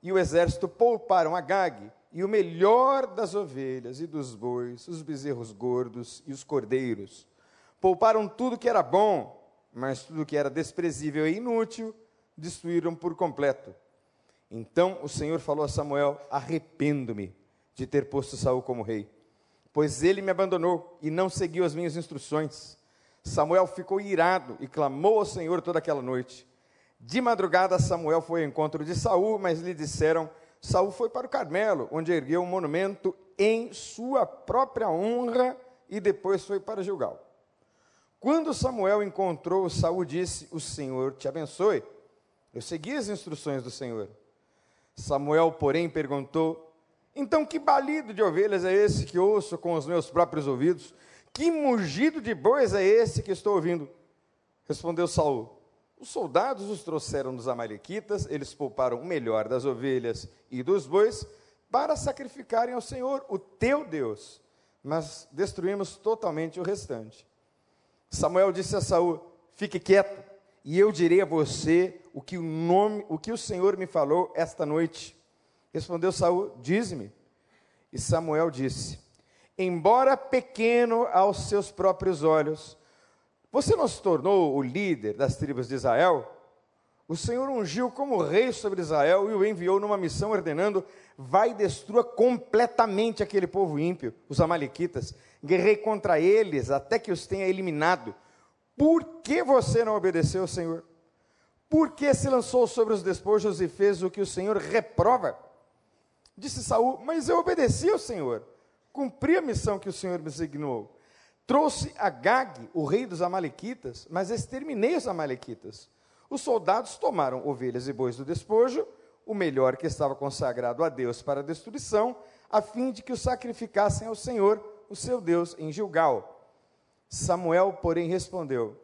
Speaker 2: e o exército pouparam Agag e o melhor das ovelhas e dos bois, os bezerros gordos e os cordeiros Pouparam tudo que era bom, mas tudo que era desprezível e inútil destruíram por completo. Então o Senhor falou a Samuel: Arrependo-me de ter posto Saul como rei, pois ele me abandonou e não seguiu as minhas instruções. Samuel ficou irado e clamou ao Senhor toda aquela noite. De madrugada Samuel foi ao encontro de Saul, mas lhe disseram: Saul foi para o Carmelo, onde ergueu um monumento em sua própria honra e depois foi para Gilgal. Quando Samuel encontrou Saul, disse: O Senhor te abençoe. Eu segui as instruções do Senhor. Samuel, porém, perguntou: Então que balido de ovelhas é esse que ouço com os meus próprios ouvidos? Que mugido de bois é esse que estou ouvindo? Respondeu Saul: Os soldados os trouxeram dos amalequitas, eles pouparam o melhor das ovelhas e dos bois para sacrificarem ao Senhor, o teu Deus, mas destruímos totalmente o restante. Samuel disse a Saul: Fique quieto, e eu direi a você o que o nome, o que o Senhor me falou esta noite. Respondeu Saul: Diz-me. E Samuel disse: Embora pequeno aos seus próprios olhos, você não se tornou o líder das tribos de Israel? O Senhor ungiu como rei sobre Israel e o enviou numa missão ordenando: vai e destrua completamente aquele povo ímpio, os amalequitas. Guerrei contra eles até que os tenha eliminado. Por que você não obedeceu ao Senhor? Por que se lançou sobre os despojos e fez o que o Senhor reprova? Disse Saul: Mas eu obedeci ao Senhor, cumpri a missão que o Senhor me designou. Trouxe Agag, o rei dos amalequitas, mas exterminei os amalequitas. Os soldados tomaram ovelhas e bois do despojo, o melhor que estava consagrado a Deus para a destruição, a fim de que o sacrificassem ao Senhor, o seu Deus, em Gilgal. Samuel, porém, respondeu: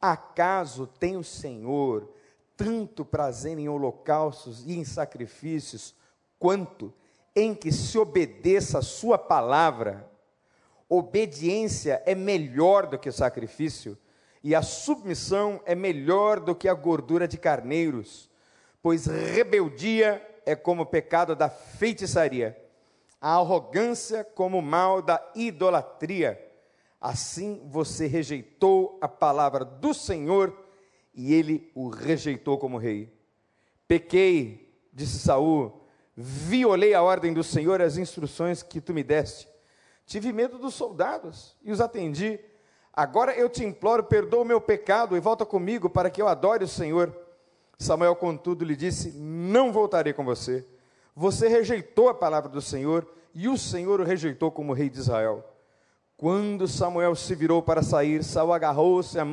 Speaker 2: Acaso tem o Senhor tanto prazer em holocaustos e em sacrifícios, quanto em que se obedeça a sua palavra? Obediência é melhor do que o sacrifício e a submissão é melhor do que a gordura de carneiros, pois rebeldia é como o pecado da feitiçaria, a arrogância como o mal da idolatria. Assim você rejeitou a palavra do Senhor e ele o rejeitou como rei. Pequei, disse Saul, violei a ordem do Senhor, as instruções que tu me deste. Tive medo dos soldados e os atendi Agora eu te imploro, perdoa o meu pecado e volta comigo para que eu adore o Senhor. Samuel, contudo, lhe disse: Não voltarei com você. Você rejeitou a palavra do Senhor e o Senhor o rejeitou como rei de Israel. Quando Samuel se virou para sair, Saul agarrou-se a,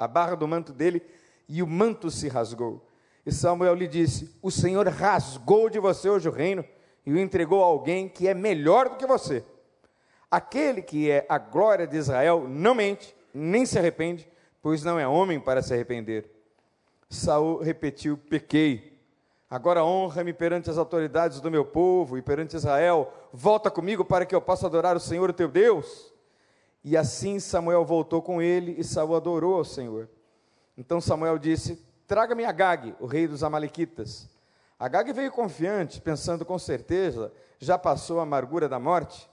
Speaker 2: a barra do manto dele e o manto se rasgou. E Samuel lhe disse: O Senhor rasgou de você hoje o reino e o entregou a alguém que é melhor do que você. Aquele que é a glória de Israel não mente, nem se arrepende, pois não é homem para se arrepender. Saul repetiu: Pequei. Agora honra-me perante as autoridades do meu povo e perante Israel. Volta comigo para que eu possa adorar o Senhor, o teu Deus. E assim Samuel voltou com ele e Saul adorou ao Senhor. Então Samuel disse: Traga-me Agag, o rei dos Amalequitas. Agag veio confiante, pensando com certeza, já passou a amargura da morte.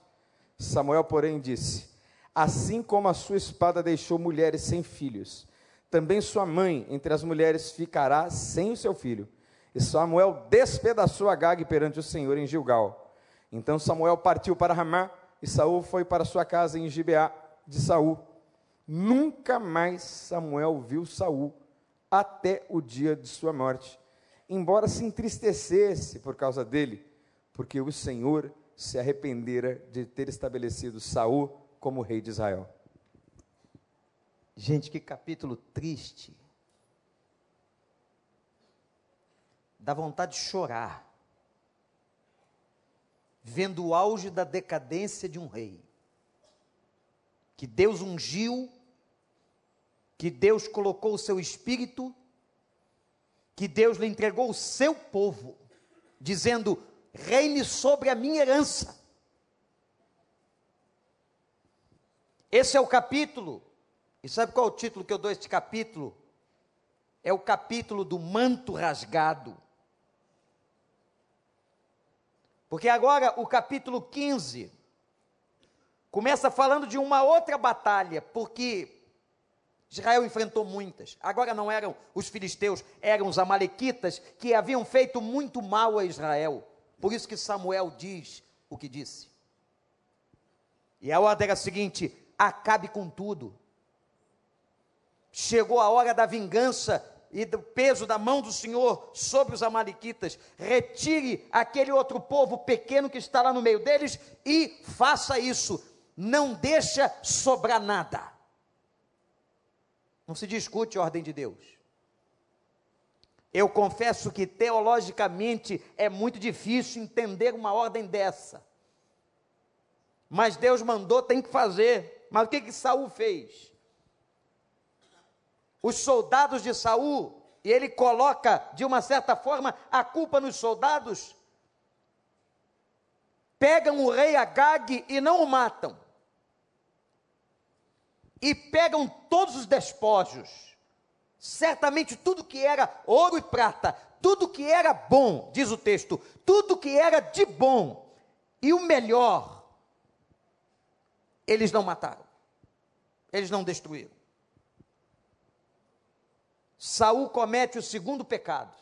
Speaker 2: Samuel, porém, disse: Assim como a sua espada deixou mulheres sem filhos, também sua mãe entre as mulheres ficará sem o seu filho. E Samuel despedaçou Agag perante o Senhor em Gilgal. Então Samuel partiu para Ramá e Saul foi para sua casa em Gibeá de Saul. Nunca mais Samuel viu Saul até o dia de sua morte, embora se entristecesse por causa dele, porque o Senhor se arrependera de ter estabelecido Saul como rei de Israel.
Speaker 1: Gente, que capítulo triste. Dá vontade de chorar. Vendo o auge da decadência de um rei. Que Deus ungiu, que Deus colocou o seu espírito, que Deus lhe entregou o seu povo, dizendo: reine sobre a minha herança. Esse é o capítulo. E sabe qual é o título que eu dou a este capítulo? É o capítulo do manto rasgado. Porque agora o capítulo 15 começa falando de uma outra batalha, porque Israel enfrentou muitas. Agora não eram os filisteus, eram os amalequitas que haviam feito muito mal a Israel. Por isso que Samuel diz o que disse. E a ordem era a seguinte: acabe com tudo. Chegou a hora da vingança e do peso da mão do Senhor sobre os amalequitas. Retire aquele outro povo pequeno que está lá no meio deles e faça isso. Não deixa sobrar nada. Não se discute a ordem de Deus. Eu confesso que teologicamente é muito difícil entender uma ordem dessa. Mas Deus mandou, tem que fazer. Mas o que que Saul fez? Os soldados de Saul, e ele coloca de uma certa forma a culpa nos soldados, pegam o rei Agag e não o matam. E pegam todos os despojos certamente tudo que era ouro e prata, tudo que era bom, diz o texto, tudo que era de bom e o melhor, eles não mataram, eles não destruíram. Saul comete o segundo pecado.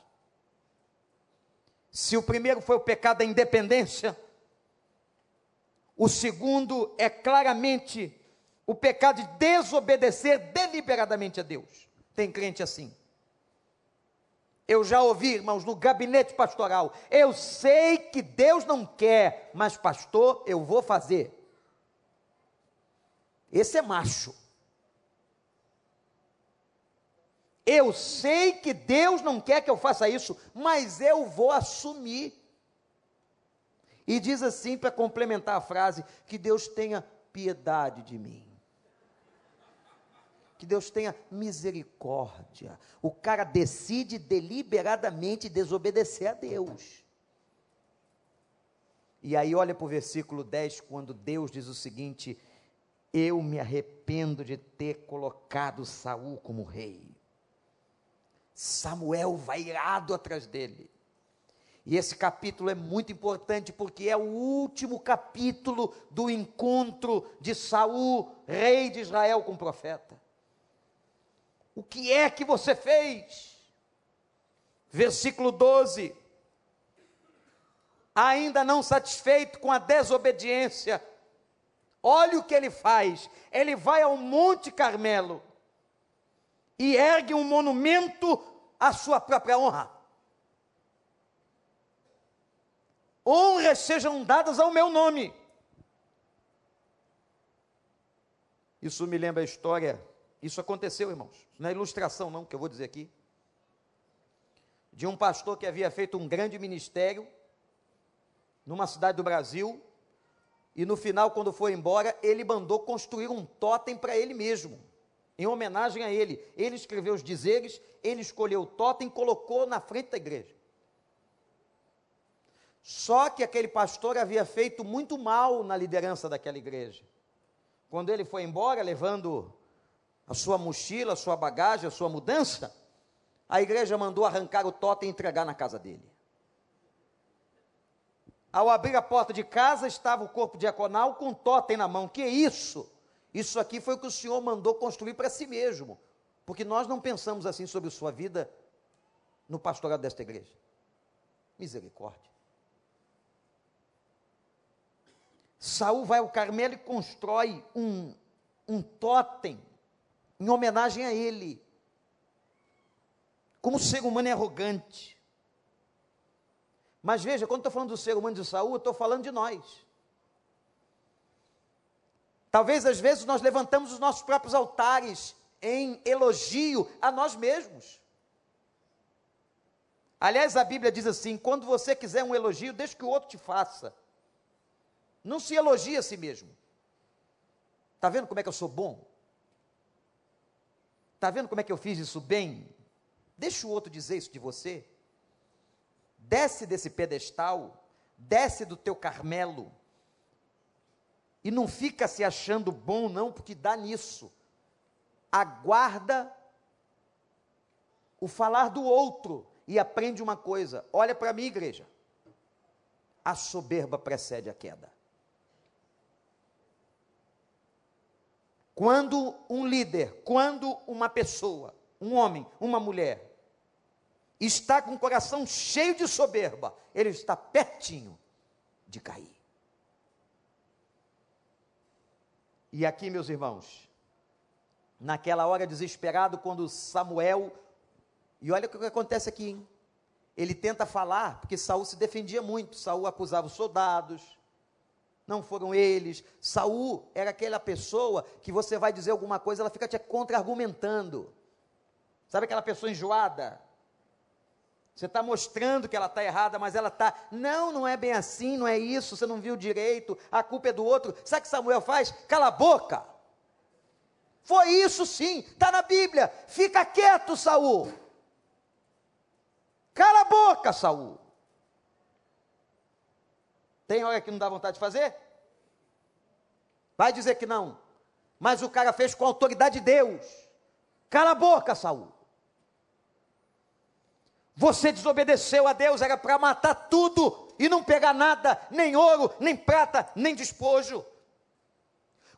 Speaker 1: Se o primeiro foi o pecado da independência, o segundo é claramente o pecado de desobedecer deliberadamente a Deus. Tem crente assim. Eu já ouvi, irmãos, no gabinete pastoral. Eu sei que Deus não quer, mas, pastor, eu vou fazer. Esse é macho. Eu sei que Deus não quer que eu faça isso, mas eu vou assumir. E diz assim, para complementar a frase: que Deus tenha piedade de mim que Deus tenha misericórdia. O cara decide deliberadamente desobedecer a Deus. E aí olha para o versículo 10, quando Deus diz o seguinte: Eu me arrependo de ter colocado Saul como rei. Samuel vai irado atrás dele. E esse capítulo é muito importante porque é o último capítulo do encontro de Saul, rei de Israel, com o profeta. O que é que você fez? Versículo 12. Ainda não satisfeito com a desobediência, Olha o que ele faz. Ele vai ao Monte Carmelo e ergue um monumento à sua própria honra. Honras sejam dadas ao meu nome. Isso me lembra a história. Isso aconteceu, irmãos. Não é ilustração, não, que eu vou dizer aqui. De um pastor que havia feito um grande ministério numa cidade do Brasil, e no final, quando foi embora, ele mandou construir um totem para ele mesmo, em homenagem a ele. Ele escreveu os dizeres, ele escolheu o totem e colocou na frente da igreja. Só que aquele pastor havia feito muito mal na liderança daquela igreja. Quando ele foi embora, levando a sua mochila, a sua bagagem, a sua mudança, a igreja mandou arrancar o totem e entregar na casa dele. Ao abrir a porta de casa, estava o corpo diaconal com totem na mão. Que isso? Isso aqui foi o que o Senhor mandou construir para si mesmo. Porque nós não pensamos assim sobre sua vida no pastorado desta igreja. Misericórdia. Saul vai ao Carmelo e constrói um, um totem em homenagem a ele. Como o ser humano é arrogante. Mas veja, quando estou falando do ser humano de Saul, estou falando de nós. Talvez às vezes nós levantamos os nossos próprios altares em elogio a nós mesmos. Aliás, a Bíblia diz assim: quando você quiser um elogio, deixe que o outro te faça. Não se elogie a si mesmo. Está vendo como é que eu sou bom? Está vendo como é que eu fiz isso bem? Deixa o outro dizer isso de você desce desse pedestal, desce do teu Carmelo, e não fica se achando bom, não, porque dá nisso. Aguarda o falar do outro e aprende uma coisa: olha para mim, igreja. A soberba precede a queda. Quando um líder, quando uma pessoa, um homem, uma mulher, está com o coração cheio de soberba, ele está pertinho de cair. E aqui, meus irmãos, naquela hora desesperado, quando Samuel, e olha o que acontece aqui, hein? ele tenta falar, porque Saul se defendia muito, Saul acusava os soldados, não foram eles. Saul era aquela pessoa que você vai dizer alguma coisa, ela fica te contra-argumentando. Sabe aquela pessoa enjoada? Você está mostrando que ela está errada, mas ela está. Não, não é bem assim, não é isso, você não viu direito, a culpa é do outro. Sabe o que Samuel faz? Cala a boca. Foi isso sim, está na Bíblia. Fica quieto, Saul. Cala a boca, Saul. Tem hora que não dá vontade de fazer? Vai dizer que não. Mas o cara fez com a autoridade de Deus. Cala a boca, Saul. Você desobedeceu a Deus, era para matar tudo e não pegar nada, nem ouro, nem prata, nem despojo.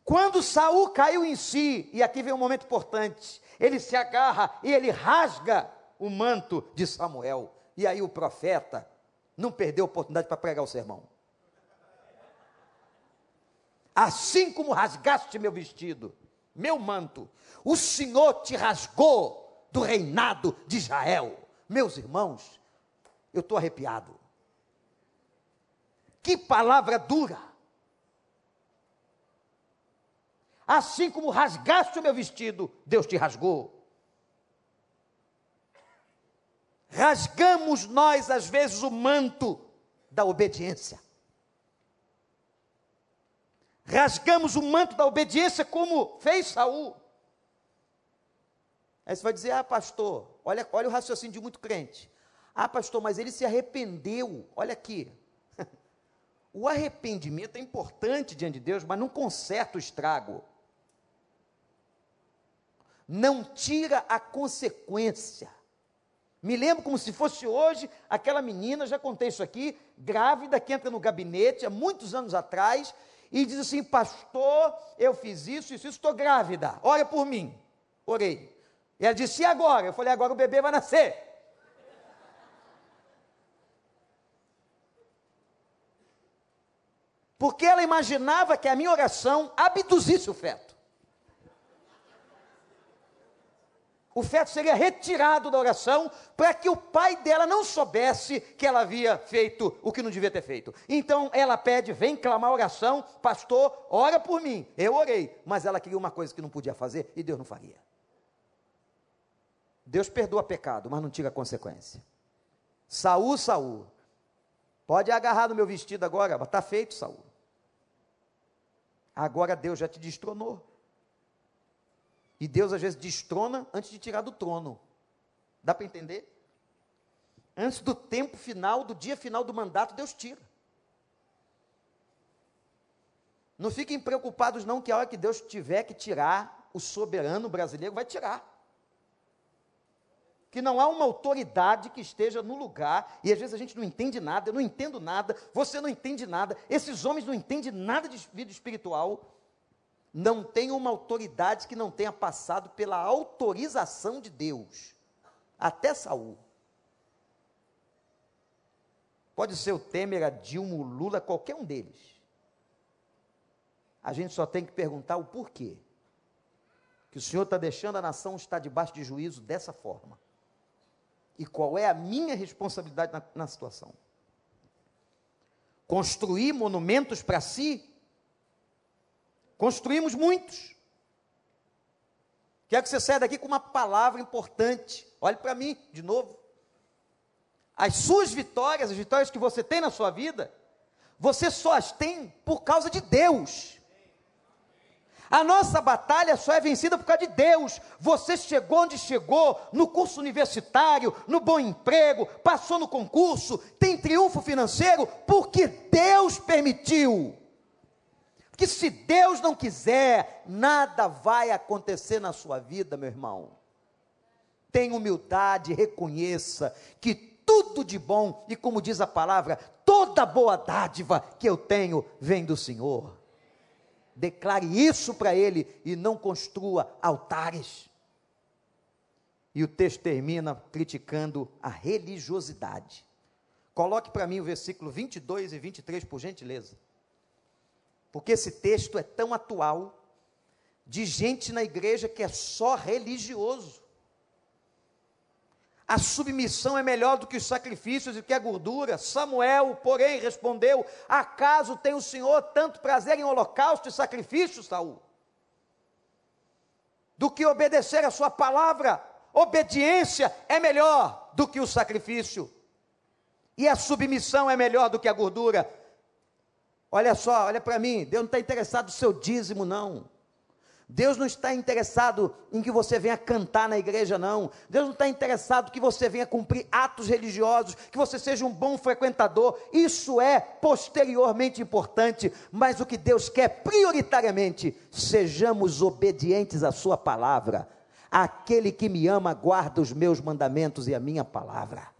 Speaker 1: Quando Saul caiu em si, e aqui vem um momento importante, ele se agarra e ele rasga o manto de Samuel. E aí o profeta não perdeu a oportunidade para pregar o sermão. Assim como rasgaste meu vestido, meu manto, o Senhor te rasgou do reinado de Israel. Meus irmãos, eu estou arrepiado. Que palavra dura! Assim como rasgaste o meu vestido, Deus te rasgou. Rasgamos nós, às vezes, o manto da obediência. Rasgamos o manto da obediência como fez Saul. Aí você vai dizer, ah, pastor, olha, olha o raciocínio de muito crente. Ah, pastor, mas ele se arrependeu. Olha aqui. *laughs* O arrependimento é importante diante de Deus, mas não conserta o estrago. Não tira a consequência. Me lembro como se fosse hoje aquela menina, já contei isso aqui, grávida, que entra no gabinete há muitos anos atrás e diz assim: Pastor, eu fiz isso, isso, isso, estou grávida, ora por mim. Orei. E ela disse: E agora? Eu falei: Agora o bebê vai nascer. Porque ela imaginava que a minha oração abduzisse o feto. O feto seria retirado da oração para que o pai dela não soubesse que ela havia feito o que não devia ter feito. Então ela pede, vem clamar oração, pastor, ora por mim. Eu orei, mas ela queria uma coisa que não podia fazer e Deus não faria. Deus perdoa pecado, mas não tira consequência. Saul, Saul, pode agarrar no meu vestido agora, está feito, Saul. Agora Deus já te destronou. E Deus às vezes destrona antes de tirar do trono. Dá para entender? Antes do tempo final, do dia final do mandato, Deus tira. Não fiquem preocupados não que a hora que Deus tiver que tirar, o soberano brasileiro vai tirar. Que não há uma autoridade que esteja no lugar, e às vezes a gente não entende nada, eu não entendo nada, você não entende nada, esses homens não entendem nada de vida espiritual, não tem uma autoridade que não tenha passado pela autorização de Deus. Até Saul. Pode ser o Temer, a Dilma, o Lula, qualquer um deles. A gente só tem que perguntar o porquê. Que o Senhor está deixando a nação estar debaixo de juízo dessa forma. E qual é a minha responsabilidade na, na situação? Construir monumentos para si Construímos muitos. Quero que você saia daqui com uma palavra importante. Olhe para mim de novo. As suas vitórias, as vitórias que você tem na sua vida, você só as tem por causa de Deus. A nossa batalha só é vencida por causa de Deus. Você chegou onde chegou, no curso universitário, no bom emprego, passou no concurso, tem triunfo financeiro, porque Deus permitiu que se Deus não quiser, nada vai acontecer na sua vida, meu irmão. Tenha humildade, reconheça que tudo de bom, e como diz a palavra, toda boa dádiva que eu tenho vem do Senhor. Declare isso para Ele e não construa altares. E o texto termina criticando a religiosidade. Coloque para mim o versículo 22 e 23, por gentileza porque esse texto é tão atual, de gente na igreja que é só religioso. A submissão é melhor do que os sacrifícios e que a gordura. Samuel, porém, respondeu: Acaso tem o Senhor tanto prazer em holocausto e sacrifício, Saul? Do que obedecer a sua palavra. Obediência é melhor do que o sacrifício. E a submissão é melhor do que a gordura. Olha só, olha para mim, Deus não está interessado no seu dízimo, não. Deus não está interessado em que você venha cantar na igreja, não. Deus não está interessado que você venha cumprir atos religiosos, que você seja um bom frequentador. Isso é posteriormente importante, mas o que Deus quer prioritariamente, sejamos obedientes à Sua palavra. Aquele que me ama guarda os meus mandamentos e a minha palavra.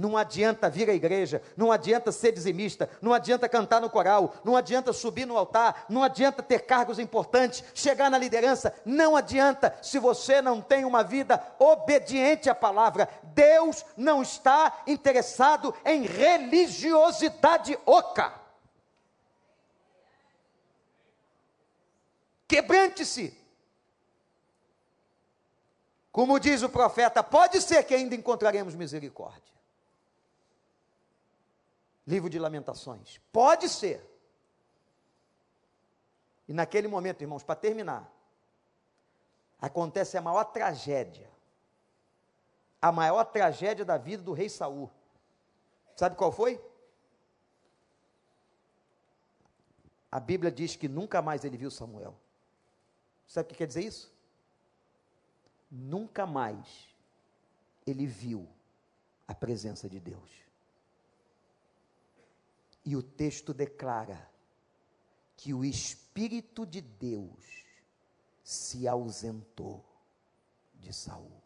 Speaker 1: Não adianta vir à igreja, não adianta ser dizimista, não adianta cantar no coral, não adianta subir no altar, não adianta ter cargos importantes, chegar na liderança, não adianta se você não tem uma vida obediente à palavra. Deus não está interessado em religiosidade oca. Quebrante-se. Como diz o profeta, pode ser que ainda encontraremos misericórdia. Livro de Lamentações. Pode ser. E naquele momento, irmãos, para terminar, acontece a maior tragédia. A maior tragédia da vida do rei Saul. Sabe qual foi? A Bíblia diz que nunca mais ele viu Samuel. Sabe o que quer dizer isso? Nunca mais ele viu a presença de Deus. E o texto declara que o Espírito de Deus se ausentou de Saul.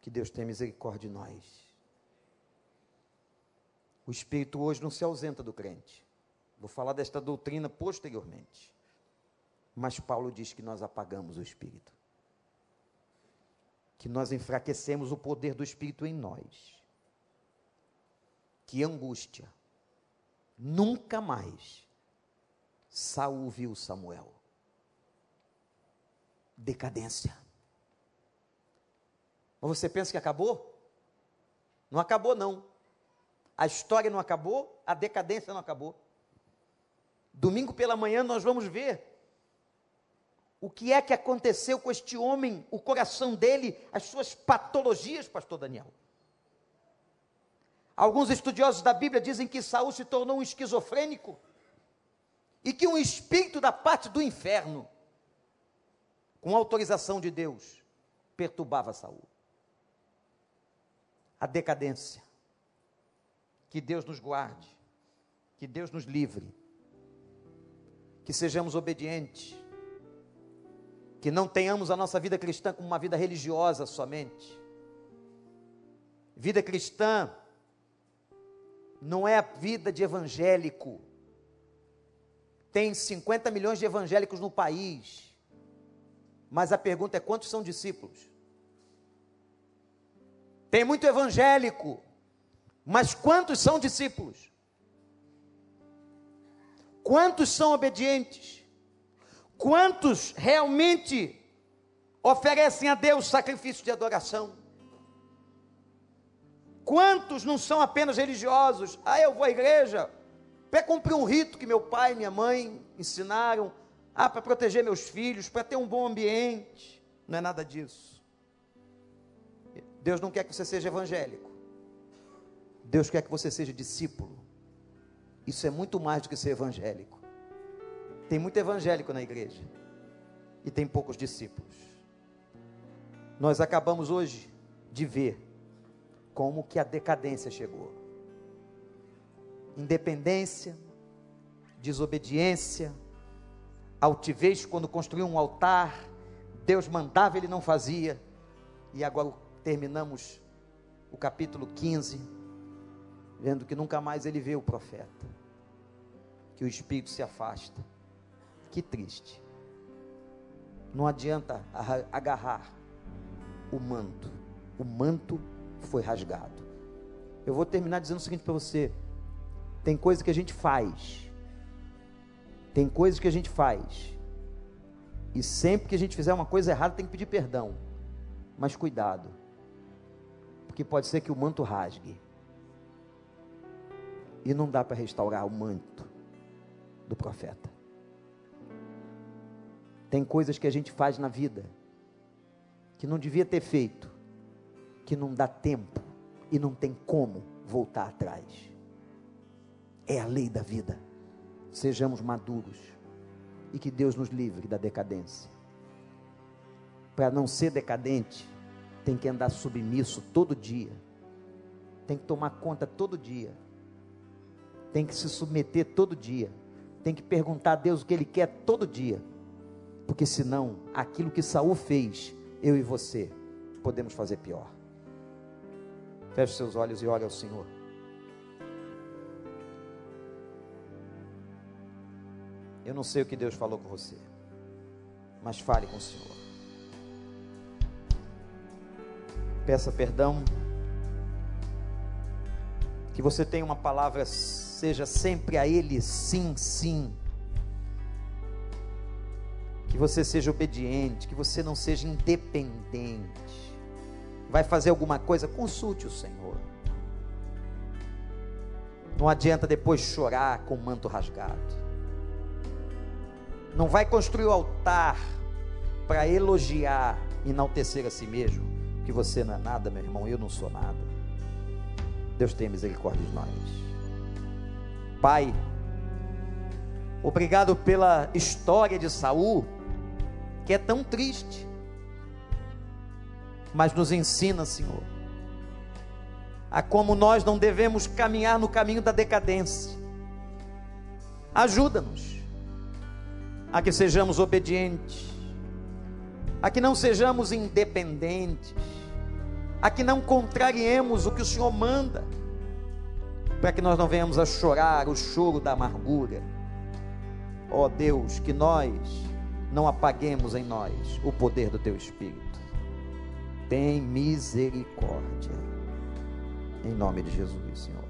Speaker 1: Que Deus tenha misericórdia de nós. O Espírito hoje não se ausenta do crente. Vou falar desta doutrina posteriormente. Mas Paulo diz que nós apagamos o Espírito. Que nós enfraquecemos o poder do Espírito em nós que angústia, Nunca mais Saul viu Samuel. Decadência. Mas você pensa que acabou? Não acabou, não. A história não acabou, a decadência não acabou. Domingo pela manhã nós vamos ver o que é que aconteceu com este homem, o coração dele, as suas patologias, pastor Daniel. Alguns estudiosos da Bíblia dizem que Saul se tornou um esquizofrênico e que um espírito da parte do inferno, com autorização de Deus, perturbava Saul. A decadência. Que Deus nos guarde, que Deus nos livre, que sejamos obedientes, que não tenhamos a nossa vida cristã como uma vida religiosa somente. Vida cristã não é a vida de evangélico. Tem 50 milhões de evangélicos no país. Mas a pergunta é: quantos são discípulos? Tem muito evangélico, mas quantos são discípulos? Quantos são obedientes? Quantos realmente oferecem a Deus sacrifício de adoração? Quantos não são apenas religiosos? Ah, eu vou à igreja para cumprir um rito que meu pai e minha mãe ensinaram, ah, para proteger meus filhos, para ter um bom ambiente. Não é nada disso. Deus não quer que você seja evangélico. Deus quer que você seja discípulo. Isso é muito mais do que ser evangélico. Tem muito evangélico na igreja e tem poucos discípulos. Nós acabamos hoje de ver como que a decadência chegou. Independência, desobediência, altivez quando construiu um altar, Deus mandava, ele não fazia. E agora terminamos o capítulo 15, vendo que nunca mais ele vê o profeta, que o espírito se afasta. Que triste. Não adianta agarrar o manto. O manto foi rasgado. Eu vou terminar dizendo o seguinte para você: tem coisas que a gente faz. Tem coisas que a gente faz. E sempre que a gente fizer uma coisa errada, tem que pedir perdão. Mas cuidado. Porque pode ser que o manto rasgue. E não dá para restaurar o manto do profeta. Tem coisas que a gente faz na vida que não devia ter feito, que não dá tempo e não tem como voltar atrás. É a lei da vida. Sejamos maduros e que Deus nos livre da decadência. Para não ser decadente, tem que andar submisso todo dia, tem que tomar conta todo dia, tem que se submeter todo dia, tem que perguntar a Deus o que Ele quer todo dia porque senão aquilo que Saul fez, eu e você podemos fazer pior. Feche seus olhos e olhe ao Senhor. Eu não sei o que Deus falou com você, mas fale com o Senhor. Peça perdão. Que você tenha uma palavra, seja sempre a Ele sim, sim que você seja obediente, que você não seja independente. Vai fazer alguma coisa, consulte o Senhor. Não adianta depois chorar com o manto rasgado. Não vai construir o altar para elogiar, enaltecer a si mesmo, que você não é nada, meu irmão, eu não sou nada. Deus tenha misericórdia de nós. Pai, obrigado pela história de Saul que é tão triste, mas nos ensina, Senhor, a como nós não devemos caminhar no caminho da decadência. Ajuda-nos a que sejamos obedientes, a que não sejamos independentes, a que não contrariemos o que o Senhor manda, para que nós não venhamos a chorar o choro da amargura. Ó oh Deus, que nós não apaguemos em nós o poder do teu Espírito. Tem misericórdia. Em nome de Jesus, Senhor.